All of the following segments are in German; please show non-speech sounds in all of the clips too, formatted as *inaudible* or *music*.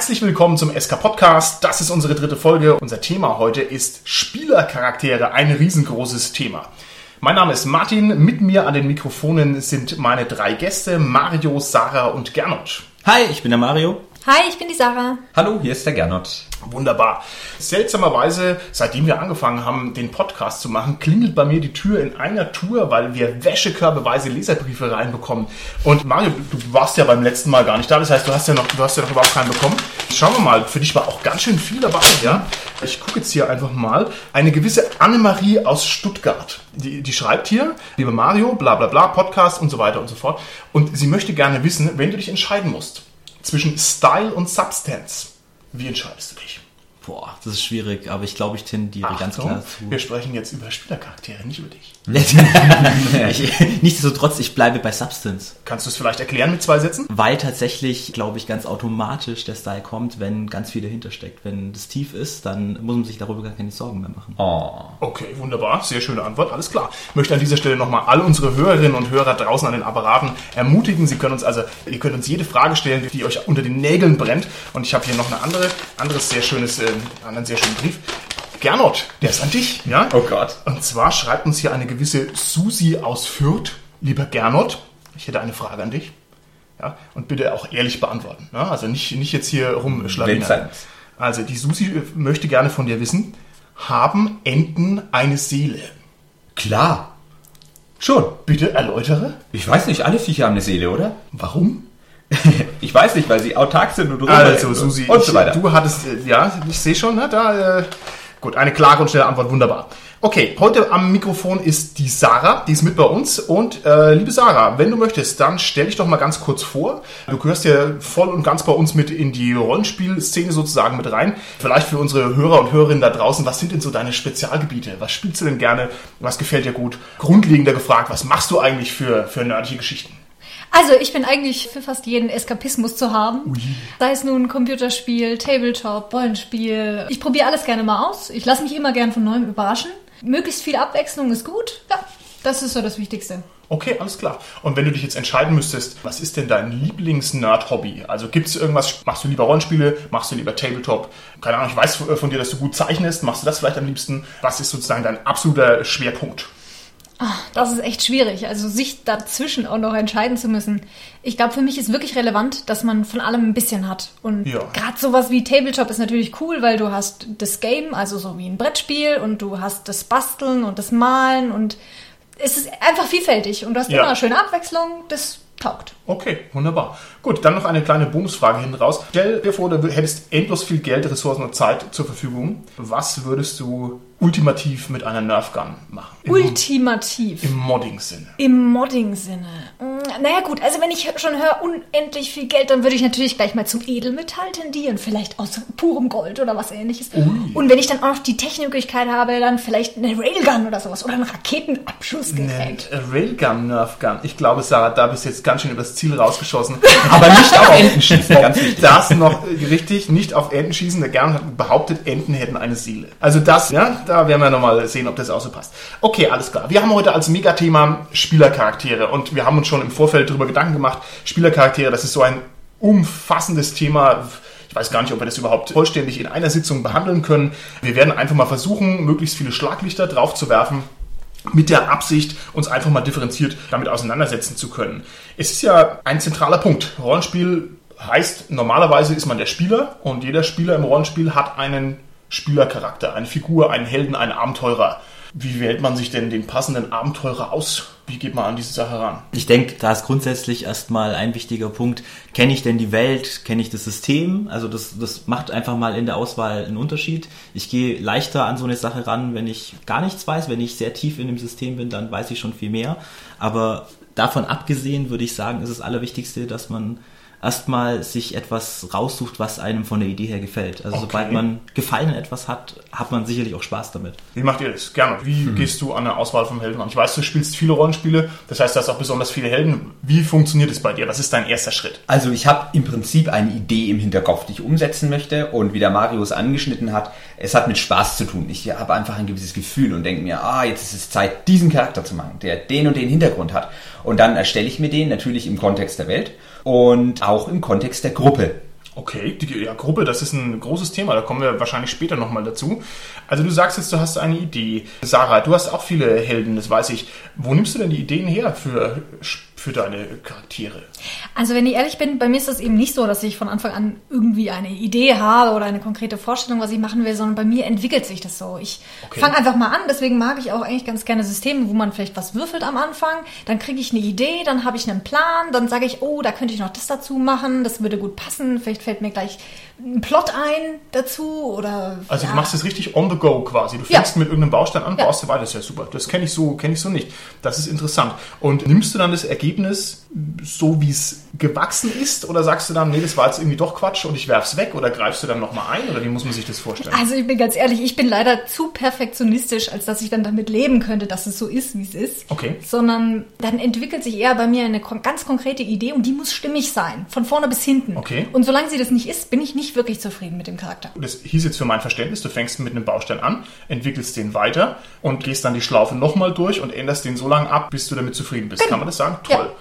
Herzlich willkommen zum SK Podcast. Das ist unsere dritte Folge. Unser Thema heute ist Spielercharaktere, ein riesengroßes Thema. Mein Name ist Martin. Mit mir an den Mikrofonen sind meine drei Gäste, Mario, Sarah und Gernot. Hi, ich bin der Mario. Hi, ich bin die Sarah. Hallo, hier ist der Gernot. Wunderbar. Seltsamerweise, seitdem wir angefangen haben, den Podcast zu machen, klingelt bei mir die Tür in einer Tour, weil wir wäschekörbeweise Leserbriefe reinbekommen. Und Mario, du warst ja beim letzten Mal gar nicht da, das heißt, du hast ja noch, du hast ja noch überhaupt keinen bekommen. Schauen wir mal, für dich war auch ganz schön viel dabei, ja? Ich gucke jetzt hier einfach mal. Eine gewisse Annemarie aus Stuttgart. Die, die schreibt hier, liebe Mario, bla bla bla, Podcast und so weiter und so fort. Und sie möchte gerne wissen, wenn du dich entscheiden musst zwischen Style und Substance. Wie entscheidest du dich? Boah, das ist schwierig, aber ich glaube, ich tendiere Achtung, ganz klar zu. Wir sprechen jetzt über Spielercharaktere, nicht über dich. *laughs* ich, nichtsdestotrotz, ich bleibe bei Substance. Kannst du es vielleicht erklären mit zwei Sätzen? Weil tatsächlich, glaube ich, ganz automatisch der Style kommt, wenn ganz viel dahinter steckt. Wenn das tief ist, dann muss man sich darüber gar keine Sorgen mehr machen. Oh. Okay, wunderbar. Sehr schöne Antwort. Alles klar. Ich möchte an dieser Stelle nochmal all unsere Hörerinnen und Hörer draußen an den Apparaten ermutigen. Sie können uns also, ihr könnt uns jede Frage stellen, die euch unter den Nägeln brennt. Und ich habe hier noch eine andere, anderes sehr schönes, äh, einen sehr schönen Brief. Gernot, der ist an dich, ja? Oh Gott. Und zwar schreibt uns hier eine gewisse Susi aus Fürth. Lieber Gernot, ich hätte eine Frage an dich. Ja, und bitte auch ehrlich beantworten. Ne? Also nicht, nicht jetzt hier rumschlawinern. Wenn's Also die Susi möchte gerne von dir wissen, haben Enten eine Seele? Klar. Schon. Bitte erläutere. Ich weiß nicht, alle Viecher haben eine Seele, oder? Warum? *laughs* ich weiß nicht, weil sie autark sind und Also Susi, und so weiter. Ich, du hattest, äh, ja, ich sehe schon, ne, da, äh, gut, eine klare und schnelle Antwort, wunderbar. Okay, heute am Mikrofon ist die Sarah, die ist mit bei uns. Und äh, liebe Sarah, wenn du möchtest, dann stell dich doch mal ganz kurz vor. Du gehörst ja voll und ganz bei uns mit in die Rollenspielszene sozusagen mit rein. Vielleicht für unsere Hörer und Hörerinnen da draußen, was sind denn so deine Spezialgebiete? Was spielst du denn gerne? Was gefällt dir gut? Grundlegender gefragt, was machst du eigentlich für, für nerdliche Geschichten? Also ich bin eigentlich für fast jeden Eskapismus zu haben. Ui. Sei es nun Computerspiel, Tabletop, Rollenspiel. Ich probiere alles gerne mal aus. Ich lasse mich immer gern von Neuem überraschen. Möglichst viel Abwechslung ist gut. Ja, das ist so das Wichtigste. Okay, alles klar. Und wenn du dich jetzt entscheiden müsstest, was ist denn dein Lieblings-Nerd-Hobby? Also gibt es irgendwas, machst du lieber Rollenspiele, machst du lieber Tabletop? Keine Ahnung, ich weiß von dir, dass du gut zeichnest. Machst du das vielleicht am liebsten? Was ist sozusagen dein absoluter Schwerpunkt? Ach, das ist echt schwierig. Also sich dazwischen auch noch entscheiden zu müssen. Ich glaube, für mich ist wirklich relevant, dass man von allem ein bisschen hat. Und Ja. gerade sowas wie Tabletop ist natürlich cool, weil du hast das Game, also so wie ein Brettspiel, und du hast das Basteln und das Malen und es ist einfach vielfältig und du hast Ja. immer schöne Abwechslung. Das taugt. Okay, wunderbar. Gut, dann noch eine kleine Bonusfrage hinten raus. Stell dir vor, du hättest endlos viel Geld, Ressourcen und Zeit zur Verfügung. Was würdest du ultimativ mit einer Nerf Gun machen? Im, Ultimativ. im Modding-Sinne. Im Modding-Sinne. Mm, Naja gut, also wenn ich schon höre unendlich viel Geld, dann würde ich natürlich gleich mal zum Edelmetall tendieren. Vielleicht aus purem Gold oder was ähnliches. Und wenn ich dann auch noch die Technikmöglichkeit habe, dann vielleicht eine Railgun oder sowas. Oder ein Raketenabschussgerät. Eine Railgun, Nerf Gun. Ich glaube, Sarah, da bist du jetzt ganz schön übers Ziel rausgeschossen. Aber nicht auf Enten schießen, ganz wichtig. Das noch richtig, nicht auf Enten schießen. Der Gern hat behauptet, Enten hätten eine Seele. Also das, ja, da werden wir nochmal sehen, ob das auch so passt. Okay, alles klar. Wir haben heute als Megathema Spielercharaktere und wir haben uns schon im Vorfeld darüber Gedanken gemacht. Spielercharaktere, das ist so ein umfassendes Thema. Ich weiß gar nicht, ob wir das überhaupt vollständig in einer Sitzung behandeln können. Wir werden einfach mal versuchen, möglichst viele Schlaglichter drauf zu werfen mit der Absicht, uns einfach mal differenziert damit auseinandersetzen zu können. Es ist ja ein zentraler Punkt. Rollenspiel heißt, normalerweise ist man der Spieler und jeder Spieler im Rollenspiel hat einen Spielercharakter, eine Figur, einen Helden, einen Abenteurer. Wie wählt man sich denn den passenden Abenteurer aus? Wie geht man an diese Sache ran? Ich denke, da ist grundsätzlich erstmal ein wichtiger Punkt. Kenne ich denn die Welt? Kenne ich das System? Also das, das macht einfach mal in der Auswahl einen Unterschied. Ich gehe leichter an so eine Sache ran, wenn ich gar nichts weiß. Wenn ich sehr tief in dem System bin, dann weiß ich schon viel mehr. Aber davon abgesehen würde ich sagen, ist das Allerwichtigste, dass man erstmal sich etwas raussucht, was einem von der Idee her gefällt. Also Okay. sobald man Gefallen an etwas hat, hat man sicherlich auch Spaß damit. Wie macht ihr das? Gerne. Wie gehst du an der Auswahl vom Helden ran? Ich weiß, du spielst viele Rollenspiele, das heißt, du hast auch besonders viele Helden. Wie funktioniert es bei dir? Was ist dein erster Schritt? Also ich habe im Prinzip eine Idee im Hinterkopf, die ich umsetzen möchte und wie der Marius angeschnitten hat, es hat mit Spaß zu tun. Ich habe einfach ein gewisses Gefühl und denke mir, ah, jetzt ist es Zeit, diesen Charakter zu machen, der den und den Hintergrund hat. Und dann erstelle ich mir den natürlich im Kontext der Welt und auch im Kontext der Gruppe. Okay, die ja, Gruppe, das ist ein großes Thema, da kommen wir wahrscheinlich später nochmal dazu. Also du sagst jetzt, du hast eine Idee. Sarah, du hast auch viele Helden, das weiß ich. Wo nimmst du denn die Ideen her für, für deine Charaktere? Also wenn ich ehrlich bin, bei mir ist das eben nicht so, dass ich von Anfang an irgendwie eine Idee habe oder eine konkrete Vorstellung, was ich machen will, sondern bei mir entwickelt sich das so. Ich Okay. fange einfach mal an, deswegen mag ich auch eigentlich ganz gerne Systeme, wo man vielleicht was würfelt am Anfang, dann kriege ich eine Idee, dann habe ich einen Plan, dann sage ich, oh, da könnte ich noch das dazu machen, das würde gut passen, vielleicht fällt mir gleich ein Plot ein dazu oder Also ja. du machst es richtig on the go quasi. Du Ja. fängst mit irgendeinem Baustein an, Ja. baust dir weiter. Das ist ja super. Das kenne ich so, kenne ich so nicht. Das ist interessant. Und nimmst du dann das Ergebnis so, wie es gewachsen ist? Oder sagst du dann, nee, das war jetzt irgendwie doch Quatsch und ich werf's weg? Oder greifst du dann nochmal ein? Oder wie muss man sich das vorstellen? Also ich bin ganz ehrlich, ich bin leider zu perfektionistisch, als dass ich dann damit leben könnte, dass es so ist, wie es ist. Okay. Sondern dann entwickelt sich eher bei mir eine ganz konkrete Idee und die muss stimmig sein, von vorne bis hinten. Okay. Und solange sie das nicht ist, bin ich nicht wirklich zufrieden mit dem Charakter. Das hieß jetzt für mein Verständnis, du fängst mit einem Baustein an, entwickelst den weiter und gehst dann die Schlaufe nochmal durch und änderst den so lange ab, bis du damit zufrieden bist. Kann man das sagen? Toll. Ja,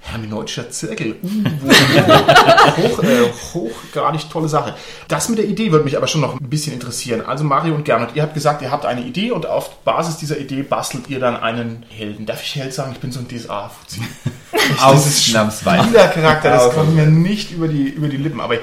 hermeneutischer Zirkel. Uh, *laughs* hoch, äh, hochgradig tolle Sache. Das mit der Idee würde mich aber schon noch ein bisschen interessieren. Also Mario und Gernot, ihr habt gesagt, ihr habt eine Idee und auf Basis dieser Idee bastelt ihr dann einen Helden. Darf ich Held sagen? Ich bin so ein DSA-Fuzzi. *laughs* Ausnahmsweise. Spielercharakter, das Ja, kommt mir nicht über die, über die Lippen. Aber äh,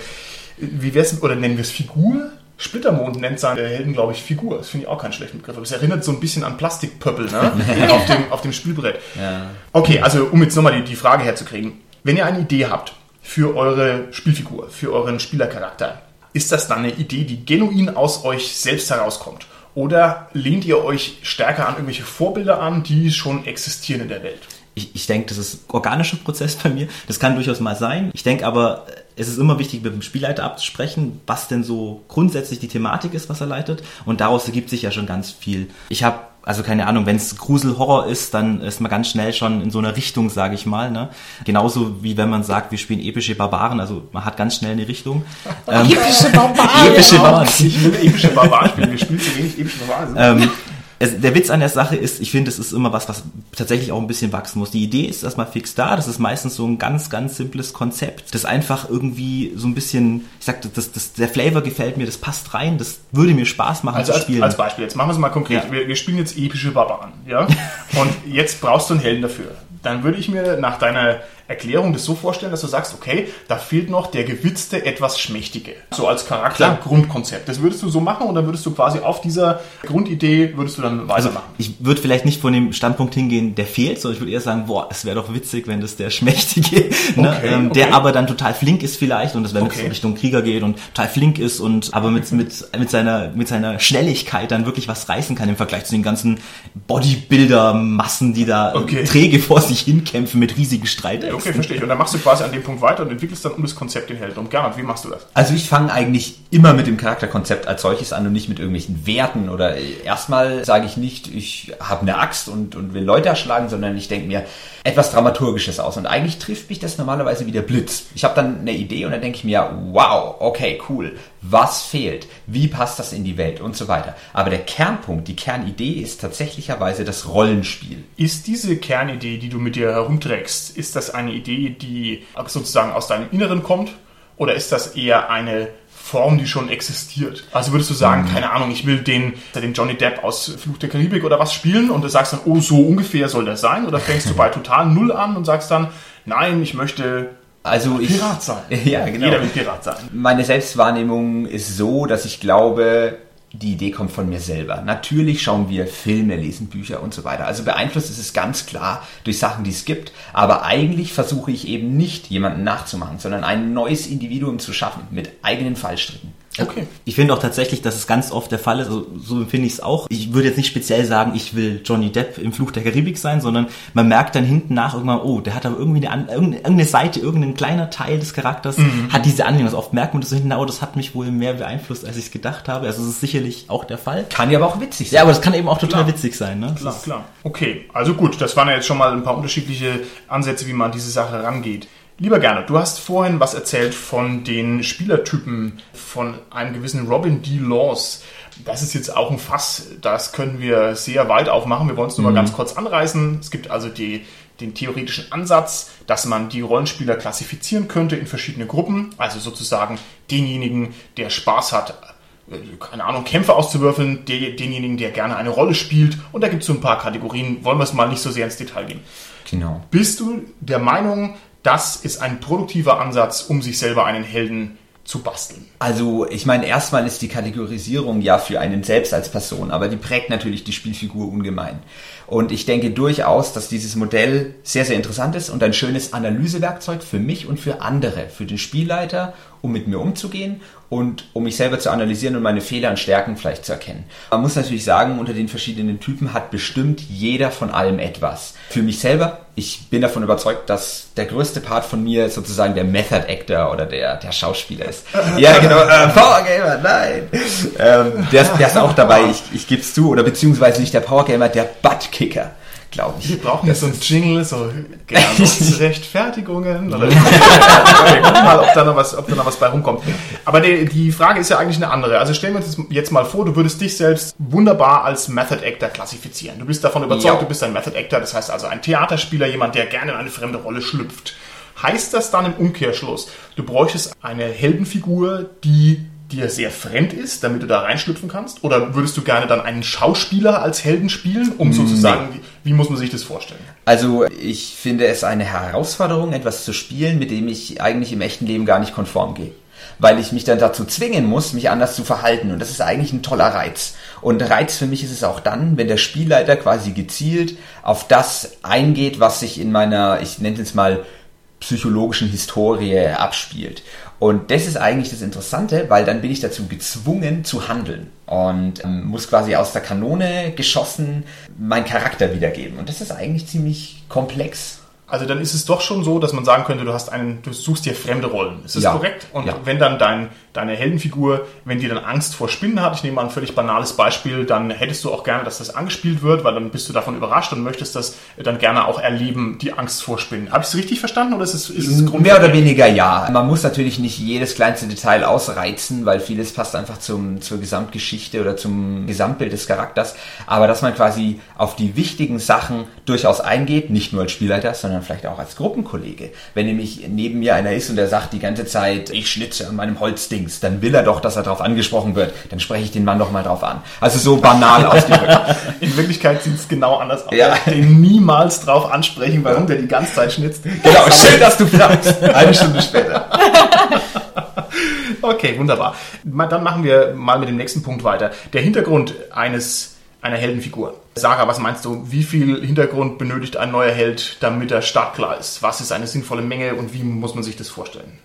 wie wär's, oder nennen wir es Figur? Splittermond nennt seinen Helden, glaube ich, Figur. Das finde ich auch keinen schlechten Begriff. Aber es erinnert so ein bisschen an Plastikpöppel, ne? *laughs* auf, dem, auf dem Spielbrett. Ja. Okay, also um jetzt nochmal die, die Frage herzukriegen. Wenn ihr eine Idee habt für eure Spielfigur, für euren Spielercharakter, ist das dann eine Idee, die genuin aus euch selbst herauskommt? Oder lehnt ihr euch stärker an irgendwelche Vorbilder an, die schon existieren in der Welt? Ich, ich denke, das ist ein organischer Prozess bei mir. Das kann durchaus mal sein. Ich denke aber, es ist immer wichtig, mit dem Spielleiter abzusprechen, was denn so grundsätzlich die Thematik ist, was er leitet. Und daraus ergibt sich ja schon ganz viel. Ich habe also keine Ahnung, wenn es Grusel-Horror ist, dann ist man ganz schnell schon in so einer Richtung, sage ich mal. Ne? Genauso wie wenn man sagt, wir spielen epische Barbaren, also man hat ganz schnell eine Richtung. *laughs* Ähm, Epische Barbaren. epische Barbaren. Ich will epische Barbaren spielen. Wir spielen zu wenig epische Barbaren. Es, der Witz an der Sache ist, ich finde, es ist immer was, was tatsächlich auch ein bisschen wachsen muss. Die Idee ist erstmal fix da. Das ist meistens so ein ganz, ganz simples Konzept, das einfach irgendwie so ein bisschen, ich sag, das, das, der Flavor gefällt mir, das passt rein, das würde mir Spaß machen Also zu als, spielen. als Beispiel, jetzt machen wir es mal konkret. Ja. Wir, wir spielen jetzt epische Barbaren, ja? *laughs* Und jetzt brauchst du einen Helden dafür. Dann würde ich mir nach deiner Erklärung das so vorstellen, dass du sagst, okay, da fehlt noch der gewitzte, etwas Schmächtige. So als Charakter, Klar. Grundkonzept. Das würdest du so machen und dann würdest du quasi auf dieser Grundidee, würdest du dann also weitermachen. ich würde vielleicht nicht von dem Standpunkt hingehen, der fehlt, sondern ich würde eher sagen, boah, es wäre doch witzig, wenn das der Schmächtige, *laughs* ne, Okay, ähm, okay. der aber dann total flink ist vielleicht und das wenn Okay. es in Richtung Krieger geht und total flink ist und aber mit mit mit seiner mit seiner Schnelligkeit dann wirklich was reißen kann im Vergleich zu den ganzen Bodybuilder-Massen, die da träge vor sich hinkämpfen mit riesigen Streitäxten. Okay, verstehe ich. Und dann machst du quasi an dem Punkt weiter und entwickelst dann um das Konzept den Helden. Und Gernot, wie machst du das? Also ich fange eigentlich immer mit dem Charakterkonzept als solches an und nicht mit irgendwelchen Werten oder äh, erstmal sage ich nicht, ich habe eine Axt und, und will Leute erschlagen, sondern ich denke mir etwas Dramaturgisches aus und eigentlich trifft mich das normalerweise wie der Blitz. Ich habe dann eine Idee und dann denke ich mir, wow, okay, cool, was fehlt, wie passt das in die Welt und so weiter. Aber der Kernpunkt, die Kernidee ist tatsächlicherweise das Rollenspiel. Ist diese Kernidee, die du mit dir herumträgst, ist das eine Idee, die sozusagen aus deinem Inneren kommt? Oder ist das eher eine Form, die schon existiert? Also würdest du sagen, keine Ahnung, ich will den, den Johnny Depp aus Fluch der Karibik oder was spielen und du sagst dann, oh, so ungefähr soll der sein? Oder fängst du bei *laughs* total Null an und sagst dann, nein, ich möchte Also ich, Pirat sein? *laughs* Ja, genau. Jeder will Pirat sein. Meine Selbstwahrnehmung ist so, dass ich glaube, die Idee kommt von mir selber. Natürlich schauen wir Filme, lesen Bücher und so weiter. Also beeinflusst ist es ganz klar durch Sachen, die es gibt. Aber eigentlich versuche ich eben nicht, jemanden nachzumachen, sondern ein neues Individuum zu schaffen mit eigenen Fallstricken. Okay. Ich finde auch tatsächlich, dass es ganz oft der Fall ist, also so empfinde ich es auch. Ich würde jetzt nicht speziell sagen, ich will Johnny Depp im Fluch der Karibik sein, sondern man merkt dann hinten nach irgendwann, oh, der hat aber irgendwie eine, irgendeine Seite, irgendein kleiner Teil des Charakters hat diese Anlehnung. Also oft merkt man das so hinten, oh, das hat mich wohl mehr beeinflusst, als ich es gedacht habe. Also es ist sicherlich auch der Fall. Kann ja aber auch witzig sein. Ja, aber das kann eben auch total Klar. witzig sein, ne? Das Klar, klar. Okay, also gut, das waren ja jetzt schon mal ein paar unterschiedliche Ansätze, wie man an diese Sache rangeht. Lieber gerne, du hast vorhin was erzählt von den Spielertypen von einem gewissen Robin D. Laws. Das ist jetzt auch ein Fass, das können wir sehr weit aufmachen. Wir wollen es nur mal ganz kurz anreißen. Es gibt also die, den theoretischen Ansatz, dass man die Rollenspieler klassifizieren könnte in verschiedene Gruppen. Also sozusagen denjenigen, der Spaß hat, äh, keine Ahnung, Kämpfe auszuwürfeln, de, denjenigen, der gerne eine Rolle spielt. Und da gibt es so ein paar Kategorien. Wollen wir es mal nicht so sehr ins Detail gehen. Genau. Bist du der Meinung, das ist ein produktiver Ansatz, um sich selber einen Helden zu basteln? Also, ich meine, erstmal ist die Kategorisierung ja für einen selbst als Person, aber die prägt natürlich die Spielfigur ungemein. Und ich denke durchaus, dass dieses Modell sehr, sehr interessant ist und ein schönes Analysewerkzeug für mich und für andere, für den Spielleiter, um mit mir umzugehen und um mich selber zu analysieren und meine Fehler und Stärken vielleicht zu erkennen. Man muss natürlich sagen, unter den verschiedenen Typen hat bestimmt jeder von allem etwas. Für mich selber, ich bin davon überzeugt, dass der größte Part von mir sozusagen der Method Actor oder der, der Schauspieler ist. *laughs* ja, genau, äh, Power Gamer, nein. Ähm, der, ist- der ist auch dabei, ich, ich gebe es zu, oder beziehungsweise nicht der Power Gamer, der Butt Kicker, glaube ich. Wir brauchen jetzt so ein Jingle, so gerne *laughs* Rechtfertigungen. Oder *laughs* wir gucken mal, ob da, noch was, ob da noch was bei rumkommt. Aber die, die Frage ist ja eigentlich eine andere. Also stellen wir uns jetzt mal vor, du würdest dich selbst wunderbar als Method Actor klassifizieren. Du bist davon überzeugt, Ja. du bist ein Method Actor, das heißt also ein Theaterspieler, jemand, der gerne in eine fremde Rolle schlüpft. Heißt das dann im Umkehrschluss, du bräuchtest eine Heldenfigur, die dir sehr fremd ist, damit du da reinschlüpfen kannst? Oder würdest du gerne dann einen Schauspieler als Helden spielen, um sozusagen, wie, wie muss man sich das vorstellen? Also ich finde es eine Herausforderung, etwas zu spielen, mit dem ich eigentlich im echten Leben gar nicht konform gehe. Weil ich mich dann dazu zwingen muss, mich anders zu verhalten. Und das ist eigentlich ein toller Reiz. Und Reiz für mich ist es auch dann, wenn der Spielleiter quasi gezielt auf das eingeht, was sich in meiner, ich nenne es mal, psychologischen Historie abspielt. Und das ist eigentlich das Interessante, weil dann bin ich dazu gezwungen zu handeln und ähm, muss quasi aus der Kanone geschossen meinen Charakter wiedergeben. Und das ist eigentlich ziemlich komplex. Also dann ist es doch schon so, dass man sagen könnte, du hast einen, du suchst dir fremde Rollen. Ist das Ja. korrekt? Und Ja. wenn dann dein, deine Heldenfigur, wenn die dann Angst vor Spinnen hat, ich nehme mal ein völlig banales Beispiel, dann hättest du auch gerne, dass das angespielt wird, weil dann bist du davon überrascht und möchtest das dann gerne auch erleben, die Angst vor Spinnen. Habe ich es richtig verstanden oder ist es, ist es Mehr oder weniger ja. Man muss natürlich nicht jedes kleinste Detail ausreizen, weil vieles passt einfach zum, zur Gesamtgeschichte oder zum Gesamtbild des Charakters. Aber dass man quasi auf die wichtigen Sachen durchaus eingeht, nicht nur als Spielleiter, sondern vielleicht auch als Gruppenkollege. Wenn nämlich neben mir einer ist und der sagt die ganze Zeit, ich schnitze an meinem Holzdings, dann will er doch, dass er darauf angesprochen wird. Dann spreche ich den Mann doch mal drauf an. Also so banal ausgedrückt. *laughs* In Wirklichkeit sieht es genau anders aus. Ja. Den niemals drauf ansprechen, warum der die ganze Zeit schnitzt. Genau, schön, dass du fragst. *laughs* Eine Stunde später. *laughs* Okay, wunderbar. Dann machen wir mal mit dem nächsten Punkt weiter. Der Hintergrund eines einer Heldenfigur. Sarah, was meinst du? Wie viel Hintergrund benötigt ein neuer Held, damit er startklar ist? Was ist eine sinnvolle Menge und wie muss man sich das vorstellen?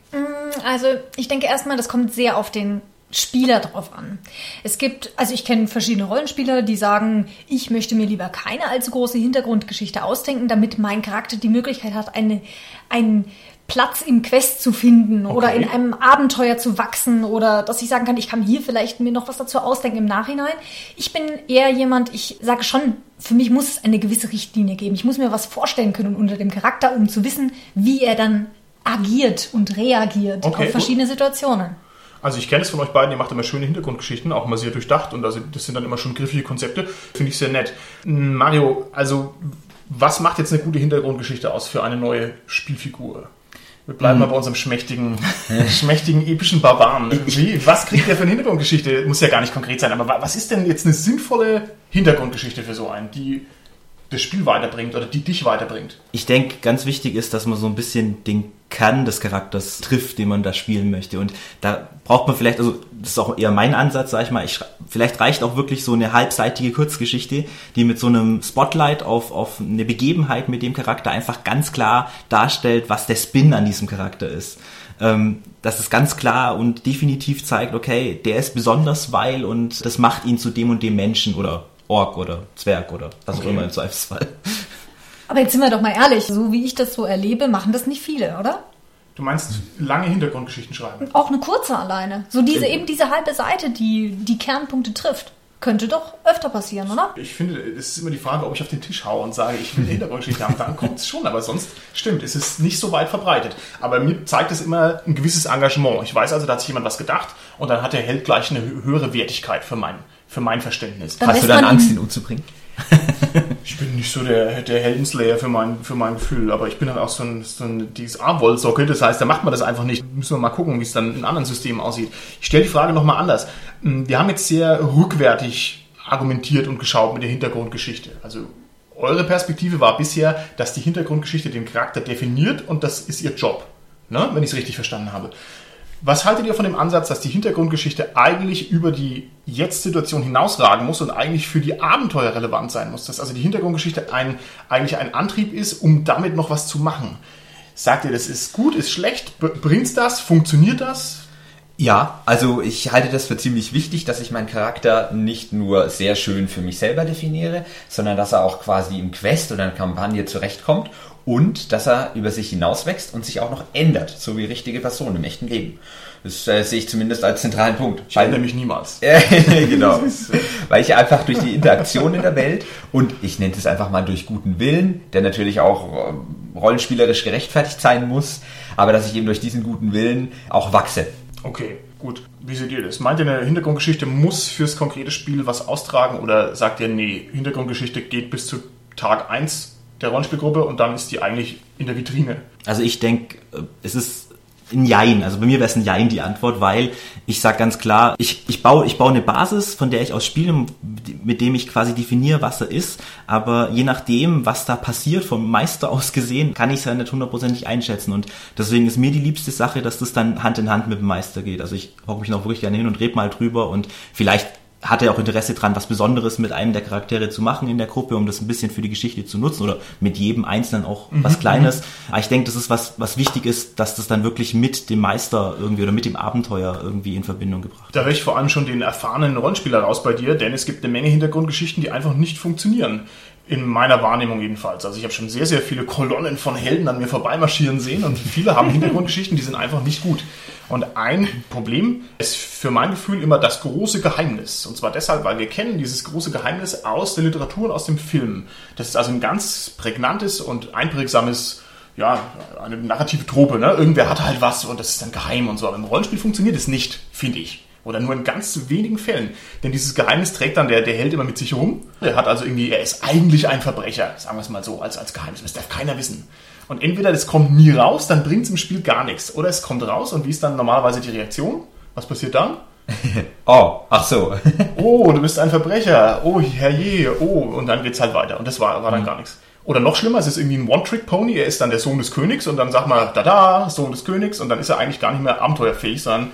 Also ich denke erstmal, das kommt sehr auf den Spieler drauf an. Es gibt, also ich kenne verschiedene Rollenspieler, die sagen, ich möchte mir lieber keine allzu große Hintergrundgeschichte ausdenken, damit mein Charakter die Möglichkeit hat, eine, einen Platz im Quest zu finden oder Okay. in einem Abenteuer zu wachsen oder dass ich sagen kann, ich kann hier vielleicht mir noch was dazu ausdenken im Nachhinein. Ich bin eher jemand, ich sage schon, für mich muss es eine gewisse Richtlinie geben. Ich muss mir was vorstellen können unter dem Charakter, um zu wissen, wie er dann agiert und reagiert Okay, auf verschiedene Situationen. Also ich kenne es von euch beiden, ihr macht immer schöne Hintergrundgeschichten, auch mal sehr durchdacht und also das sind dann immer schon griffige Konzepte. Finde ich sehr nett. Mario, also was macht jetzt eine gute Hintergrundgeschichte aus für eine neue Spielfigur? Wir bleiben mal bei unserem schmächtigen, *laughs* schmächtigen, epischen Barbaren. Wie, was kriegt der für eine Hintergrundgeschichte? Muss ja gar nicht konkret sein, aber wa- was ist denn jetzt eine sinnvolle Hintergrundgeschichte für so einen, die das Spiel weiterbringt oder die dich weiterbringt? Ich denke, ganz wichtig ist, dass man so ein bisschen den Kern des Charakters trifft, den man da spielen möchte. Und da braucht man vielleicht, also das ist auch eher mein Ansatz, sag ich mal, ich, vielleicht reicht auch wirklich so eine halbseitige Kurzgeschichte, die mit so einem Spotlight auf, auf eine Begebenheit mit dem Charakter einfach ganz klar darstellt, was der Spin an diesem Charakter ist. Ähm, dass es ganz klar und definitiv zeigt, okay, der ist besonders, weil und das macht ihn zu dem und dem Menschen oder Ork oder Zwerg oder was auch Okay. immer im Zweifelsfall. Aber jetzt sind wir doch mal ehrlich, so wie ich das so erlebe, machen das nicht viele, oder? Du meinst lange Hintergrundgeschichten schreiben? Auch eine kurze alleine. So diese, eben diese halbe Seite, die die Kernpunkte trifft. könnte doch öfter passieren, oder? Ich finde, es ist immer die Frage, ob ich auf den Tisch haue und sage, ich will eine Hintergrundgeschichte haben. Dann kommt es schon, aber sonst stimmt, es ist nicht so weit verbreitet. Aber mir zeigt es immer ein gewisses Engagement. Ich weiß also, da hat sich jemand was gedacht und dann hat der Held gleich eine höhere Wertigkeit für mein, für mein Verständnis. Dann Hast du dann Angst, ihn- ihn umzubringen? *laughs* Ich bin nicht so der, der Heldenslayer für mein, für mein Gefühl, aber ich bin dann auch so ein, so ein dieses A-Wollsocke, das heißt, da macht man das einfach nicht. Müssen wir mal gucken, wie es dann in anderen Systemen aussieht. Ich stelle die Frage nochmal anders. Hm, Wir haben jetzt sehr rückwärtig argumentiert und geschaut mit der Hintergrundgeschichte. Also eure Perspektive war bisher, dass die Hintergrundgeschichte den Charakter definiert und das ist ihr Job, ne? wenn ich es richtig verstanden habe. Was haltet ihr von dem Ansatz, dass die Hintergrundgeschichte eigentlich über die Jetzt-Situation hinausragen muss und eigentlich für die Abenteuer relevant sein muss? Dass also die Hintergrundgeschichte ein, eigentlich ein Antrieb ist, um damit noch was zu machen. Sagt ihr, das ist gut, ist schlecht? Bringt das? Funktioniert das? Ja, also ich halte das für ziemlich wichtig, dass ich meinen Charakter nicht nur sehr schön für mich selber definiere, sondern dass er auch quasi im Quest oder in der Kampagne zurechtkommt und dass er über sich hinauswächst und sich auch noch ändert, so wie richtige Personen im echten Leben. Das äh, sehe ich zumindest als zentralen Punkt. Ich erinnere mich niemals. *laughs* Genau. Weil ich einfach durch die Interaktion in der Welt und ich nenne es einfach mal durch guten Willen, der natürlich auch äh, rollenspielerisch gerechtfertigt sein muss, aber dass ich eben durch diesen guten Willen auch wachse. Okay, gut. Wie seht ihr das? Meint ihr, eine Hintergrundgeschichte muss fürs konkrete Spiel was austragen oder sagt ihr, nee, Hintergrundgeschichte geht bis zu Tag 1 der Rollenspielgruppe und dann ist die eigentlich in der Vitrine? Also ich denke, es ist ein Jein. Also bei mir wäre es ein Jein die Antwort, weil ich sage ganz klar, ich, ich, baue, ich baue eine Basis, von der ich aus spiele, mit dem ich quasi definiere, was er ist. Aber je nachdem, was da passiert, vom Meister aus gesehen, kann ich es ja nicht hundertprozentig einschätzen. Und deswegen ist mir die liebste Sache, dass das dann Hand in Hand mit dem Meister geht. Also ich hocke mich noch wirklich gerne hin und rede mal drüber und vielleicht hat er auch Interesse dran, was Besonderes mit einem der Charaktere zu machen in der Gruppe, um das ein bisschen für die Geschichte zu nutzen oder mit jedem Einzelnen auch was Kleines. Aber ich denke, das ist was, was wichtig ist, dass das dann wirklich mit dem Meister irgendwie oder mit dem Abenteuer irgendwie in Verbindung gebracht wird. Da höre ich vor allem schon den erfahrenen Rollenspieler raus bei dir, denn es gibt eine Menge Hintergrundgeschichten, die einfach nicht funktionieren. In meiner Wahrnehmung jedenfalls. Also ich habe schon sehr, sehr viele Kolonnen von Helden an mir vorbeimarschieren sehen und viele haben *laughs* Hintergrundgeschichten, die sind einfach nicht gut. Und ein Problem ist für mein Gefühl immer das große Geheimnis. Und zwar deshalb, weil wir kennen dieses große Geheimnis aus der Literatur und aus dem Film. Das ist also ein ganz prägnantes und einprägsames ja, eine narrative Trope, ne? Irgendwer hat halt was und das ist dann geheim und so. Aber im Rollenspiel funktioniert es nicht, finde ich. Oder nur in ganz wenigen Fällen. Denn dieses Geheimnis trägt dann der, der Held immer mit sich rum. Er hat also irgendwie, er ist eigentlich ein Verbrecher, sagen wir es mal so, als, als Geheimnis. Das darf keiner wissen. Und entweder das kommt nie raus, dann bringt es im Spiel gar nichts. Oder es kommt raus und wie ist dann normalerweise die Reaktion? Was passiert dann? *laughs* Oh, ach so. *laughs* Oh, du bist ein Verbrecher. Oh, herrje. Oh, und dann geht's halt weiter. Und das war, war dann gar nichts. Oder noch schlimmer, es ist irgendwie ein One-Trick-Pony. Er ist dann der Sohn des Königs und dann sagt man, da da, Sohn des Königs. Und dann ist er eigentlich gar nicht mehr abenteuerfähig, sondern